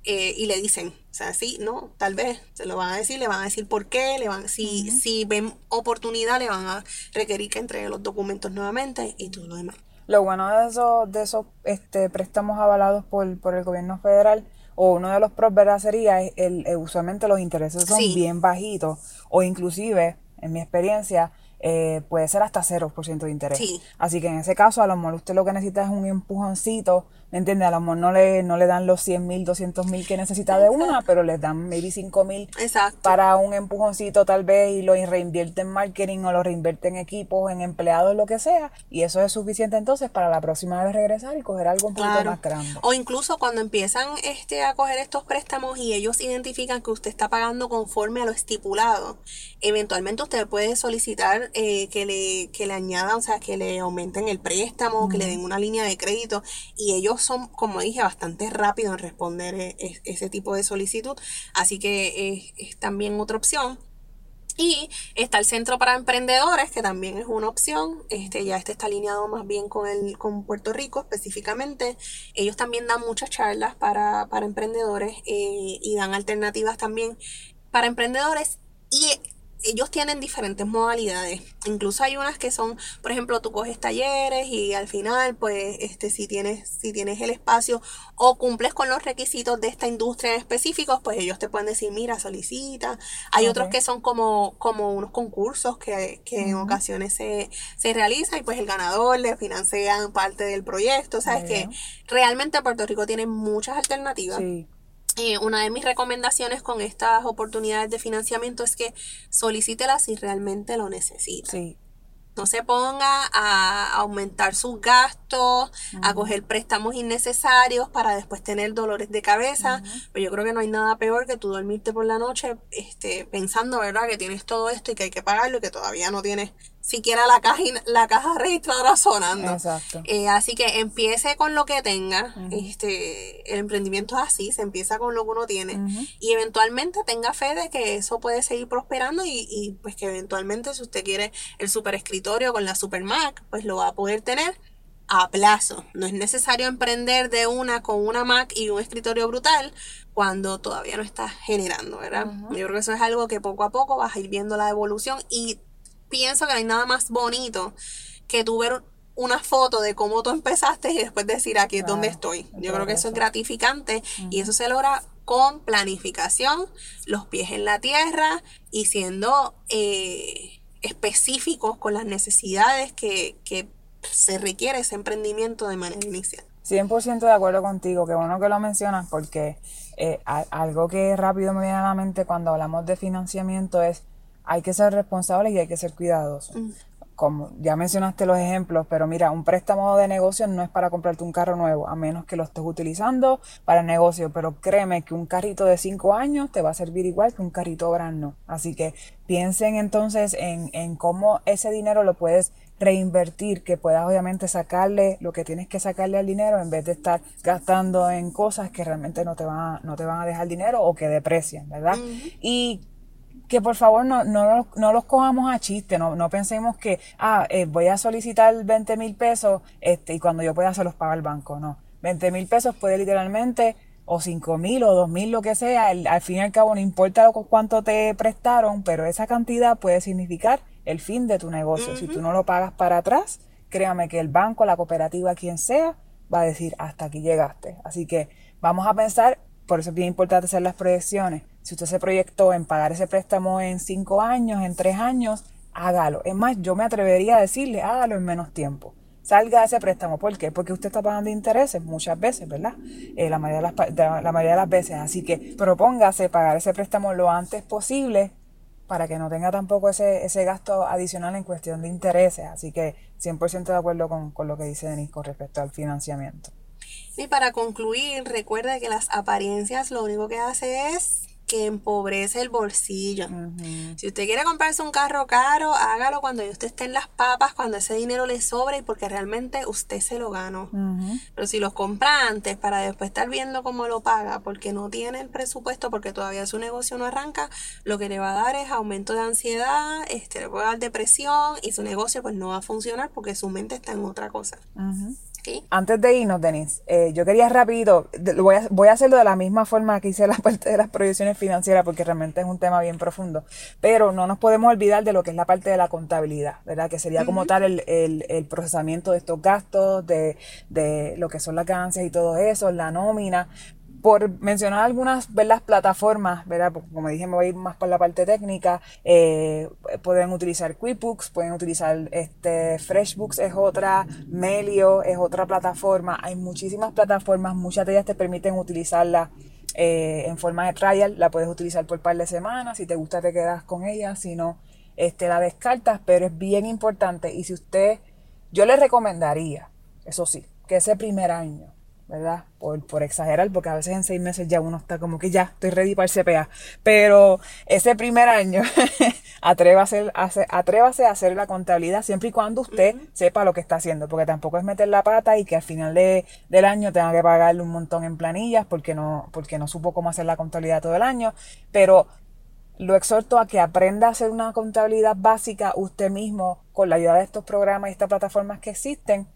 y le dicen, o sea, sí, no, tal vez, se lo van a decir, le van a decir por qué, le van, si, si ven oportunidad, le van a requerir que entregue los documentos nuevamente y todo lo demás. Lo bueno de esos, de esos este, préstamos avalados por, por el gobierno federal, o uno de los pros, sería el, usualmente los intereses son bien bajitos, o inclusive, en mi experiencia, eh, puede ser hasta 0% de interés. Así que en ese caso, a lo mejor usted lo que necesita es un empujoncito ¿Me entiendes? A lo mejor no le, no le dan los 100 mil, 200 mil que necesita de una, pero les dan maybe 5 mil para un empujoncito tal vez y lo reinvierte en marketing o lo reinvierte en equipos, en empleados, lo que sea. Y eso es suficiente entonces para la próxima vez regresar y coger algo un poquito más grande. O incluso cuando empiezan este, a coger estos préstamos y ellos identifican que usted está pagando conforme a lo estipulado, eventualmente usted puede solicitar eh, que, le, que le añadan, o sea, que le aumenten el préstamo, que le den una línea de crédito y ellos son, como dije, bastante rápidos en responder e, e, ese tipo de solicitud, así que es, también otra opción. Y está el Centro para Emprendedores, que también es una opción. Este, ya este está alineado más bien con, el, con Puerto Rico específicamente. Ellos también dan muchas charlas para, para emprendedores eh, y dan alternativas también para emprendedores. Y ellos tienen diferentes modalidades. Incluso hay unas que son, por ejemplo, tú coges talleres y al final, pues, este, si tienes, si tienes el espacio o cumples con los requisitos de esta industria en específicos, pues ellos te pueden decir, mira, solicita. Hay otros que son como, como unos concursos que, en ocasiones se, se realizan y pues el ganador le financian parte del proyecto. O sea, es que realmente Puerto Rico tiene muchas alternativas. Eh, una de mis recomendaciones con estas oportunidades de financiamiento es que solicítelas si realmente lo necesita. Sí. No se ponga a aumentar sus gastos, a coger préstamos innecesarios para después tener dolores de cabeza. Pero yo creo que no hay nada peor que tú dormirte por la noche este, pensando, ¿verdad?, que tienes todo esto y que hay que pagarlo y que todavía no tienes siquiera la caja, la caja registradora sonando. Exacto. Eh, así que empiece con lo que tenga. este, el emprendimiento es así, se empieza con lo que uno tiene. Y eventualmente tenga fe de que eso puede seguir prosperando y, y pues que eventualmente si usted quiere el super escritorio con la super Mac, pues lo va a poder tener a plazo. No es necesario emprender de una con una Mac y un escritorio brutal cuando todavía no está generando, ¿verdad? Yo creo que eso es algo que poco a poco vas a ir viendo la evolución y pienso que no hay nada más bonito que tú ver una foto de cómo tú empezaste y después decir aquí es donde estoy. Yo creo que eso es gratificante y eso se logra con planificación, los pies en la tierra y siendo eh, específicos con las necesidades que, que se requiere ese emprendimiento de manera inicial. 100% de acuerdo contigo, qué bueno que lo mencionas porque eh, algo que rápido me viene a la mente cuando hablamos de financiamiento es hay que ser responsables y hay que ser cuidadosos. Mm. Como ya mencionaste los ejemplos, pero mira, un préstamo de negocio no es para comprarte un carro nuevo, a menos que lo estés utilizando para el negocio, pero créeme que un carrito de 5 años te va a servir igual que un carrito grande. Así que piensen entonces en, en cómo ese dinero lo puedes reinvertir, que puedas obviamente sacarle lo que tienes que sacarle al dinero en vez de estar gastando en cosas que realmente no te van a, no te van a dejar dinero o que deprecian, ¿verdad? Y que por favor no, no, no los cojamos a chiste, no, no pensemos que, ah, eh, voy a solicitar 20 mil pesos este, y cuando yo pueda se los paga el banco, no. 20 mil pesos puede literalmente, o 5 mil o 2 mil, lo que sea, al fin y al cabo no importa cuánto te prestaron, pero esa cantidad puede significar el fin de tu negocio. Si tú no lo pagas para atrás, créame que el banco, la cooperativa, quien sea, va a decir hasta aquí llegaste. Así que vamos a pensar, por eso es bien importante hacer las proyecciones si usted se proyectó en pagar ese préstamo en cinco años, en tres años, hágalo. Es más, yo me atrevería a decirle, hágalo en menos tiempo. Salga de ese préstamo. ¿Por qué? Porque usted está pagando intereses muchas veces, ¿verdad? Eh, la, mayoría de las, la mayoría de las veces. Así que propóngase pagar ese préstamo lo antes posible para que no tenga tampoco ese, ese gasto adicional en cuestión de intereses. Así que 100% de acuerdo con, con lo que dice Denis con respecto al financiamiento. Y para concluir, recuerda que las apariencias lo único que hace es que empobrece el bolsillo. Si usted quiere comprarse un carro caro, hágalo cuando usted esté en las papas, cuando ese dinero le sobra y porque realmente usted se lo ganó. Pero si los compra antes para después estar viendo cómo lo paga, porque no tiene el presupuesto, porque todavía su negocio no arranca, lo que le va a dar es aumento de ansiedad, este, le puede dar depresión y su negocio pues no va a funcionar porque su mente está en otra cosa. Antes de irnos, Denis, eh, yo quería rápido, voy a, voy a hacerlo de la misma forma que hice la parte de las proyecciones financieras porque realmente es un tema bien profundo, pero no nos podemos olvidar de lo que es la parte de la contabilidad, ¿verdad? Que sería como tal el, el, el, procesamiento de estos gastos, de, de lo que son las ganancias y todo eso, la nómina, por mencionar algunas las plataformas, ¿verdad? Como dije, me voy a ir más por la parte técnica. Eh, pueden utilizar QuickBooks, pueden utilizar este FreshBooks es otra, Melio es otra plataforma. Hay muchísimas plataformas, muchas de ellas te permiten utilizarla eh, en forma de trial. La puedes utilizar por un par de semanas. Si te gusta, te quedas con ella. Si no, este, la descartas. Pero es bien importante. Y si usted, yo le recomendaría, eso sí, que ese primer año ¿verdad? Por, por, exagerar, porque a veces en seis meses ya uno está como que ya estoy ready para el CPA. Pero ese primer año, atrévase, a hacer, atrévase a hacer la contabilidad siempre y cuando usted sepa lo que está haciendo, porque tampoco es meter la pata y que al final de, del año tenga que pagarle un montón en planillas porque no, porque no supo cómo hacer la contabilidad todo el año. Pero lo exhorto a que aprenda a hacer una contabilidad básica usted mismo con la ayuda de estos programas y estas plataformas que existen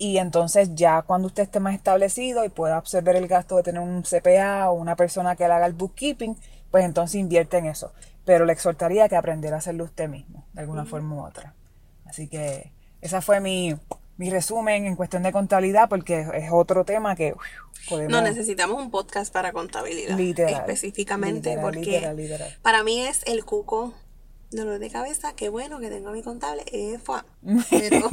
y entonces ya cuando usted esté más establecido y pueda absorber el gasto de tener un CPA o una persona que le haga el bookkeeping, pues entonces invierte en eso. Pero le exhortaría que aprendiera a hacerlo usted mismo, de alguna forma u otra. Así que esa fue mi, resumen en cuestión de contabilidad, porque es otro tema que podemos... No, necesitamos un podcast para contabilidad. Literal. Específicamente, porque para mí es el cuco dolor de cabeza. Qué bueno que tengo a mi contable. Eh, Pero...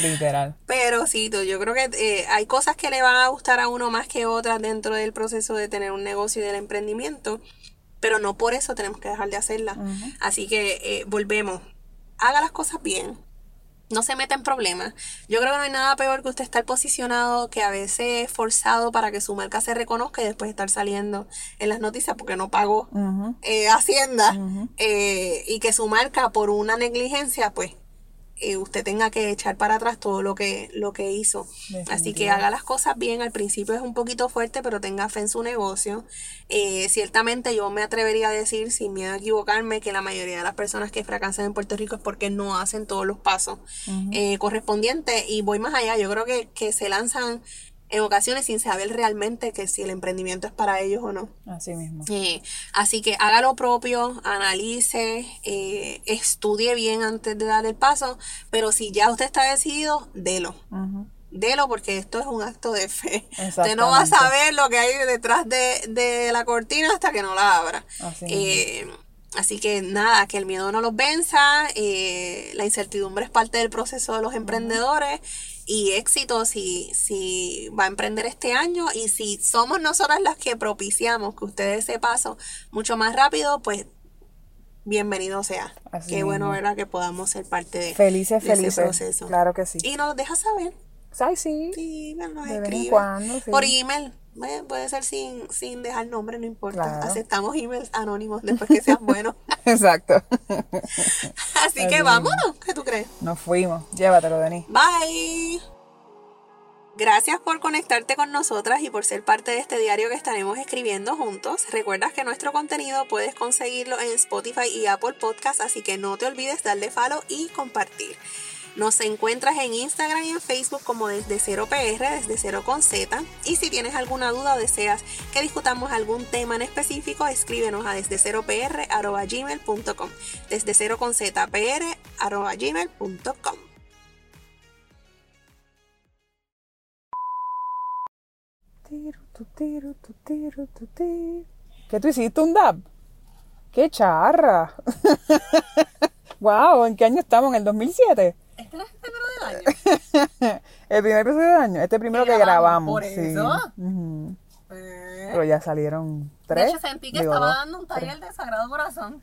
Literal. Pero sí, yo creo que eh, hay cosas que le van a gustar a uno más que otras dentro del proceso de tener un negocio y del emprendimiento, pero no por eso tenemos que dejar de hacerla. Así que eh, volvemos, haga las cosas bien, no se meta en problemas. Yo creo que no hay nada peor que usted estar posicionado, que a veces forzado para que su marca se reconozca y después estar saliendo en las noticias porque no pagó eh, Hacienda eh, y que su marca por una negligencia, pues eh, usted tenga que echar para atrás todo lo que, lo que hizo. Así que haga las cosas bien. Al principio es un poquito fuerte, pero tenga fe en su negocio. Eh, ciertamente yo me atrevería a decir, sin miedo a equivocarme, que la mayoría de las personas que fracasan en Puerto Rico es porque no hacen todos los pasos eh, correspondientes. Y voy más allá, yo creo que, que se lanzan en ocasiones sin saber realmente que si el emprendimiento es para ellos o no. Así mismo. Eh, así que haga lo propio, analice, eh, estudie bien antes de dar el paso, pero si ya usted está decidido, délo. Delo porque esto es un acto de fe. Usted no va a saber lo que hay detrás de, la cortina hasta que no la abra. Así, eh, así que nada, que el miedo no los venza, la incertidumbre es parte del proceso de los emprendedores y éxito si, si va a emprender este año y si somos nosotras las que propiciamos que usted ese paso mucho más rápido, pues bienvenido sea. Qué bueno, ¿verdad? Que podamos ser parte de, felices, felices. ese proceso. Claro que sí. Y nos deja saber. Ay, sí. Sí, nos escribe. Por email. Puede ser sin, sin dejar nombre, no importa. Aceptamos emails anónimos después que sean buenos. Exacto. Así que vámonos. ¿Qué tú crees? Nos fuimos. Llévatelo, Denis. Bye. Gracias por conectarte con nosotras y por ser parte de este diario que estaremos escribiendo juntos. Recuerda que nuestro contenido puedes conseguirlo en Spotify y Apple Podcasts, así que no te olvides darle follow y compartir. Nos encuentras en Instagram y en Facebook como desde cero PR, desde cero con Z. Y si tienes alguna duda o deseas que discutamos algún tema en específico, escríbenos a desde cero PR gmail.com. Desde cero con Z PR gmail.com. ¿Qué tú hiciste un dab? ¡Qué charra! ¡Wow! ¿En qué año estamos? ¿En el 2007? ¿Este es el primero del año? el primer episodio del año. Este primero que grabamos. Por eso. Pues, Pero ya salieron tres. De hecho, sentí que estaba dando un taller de Sagrado Corazón.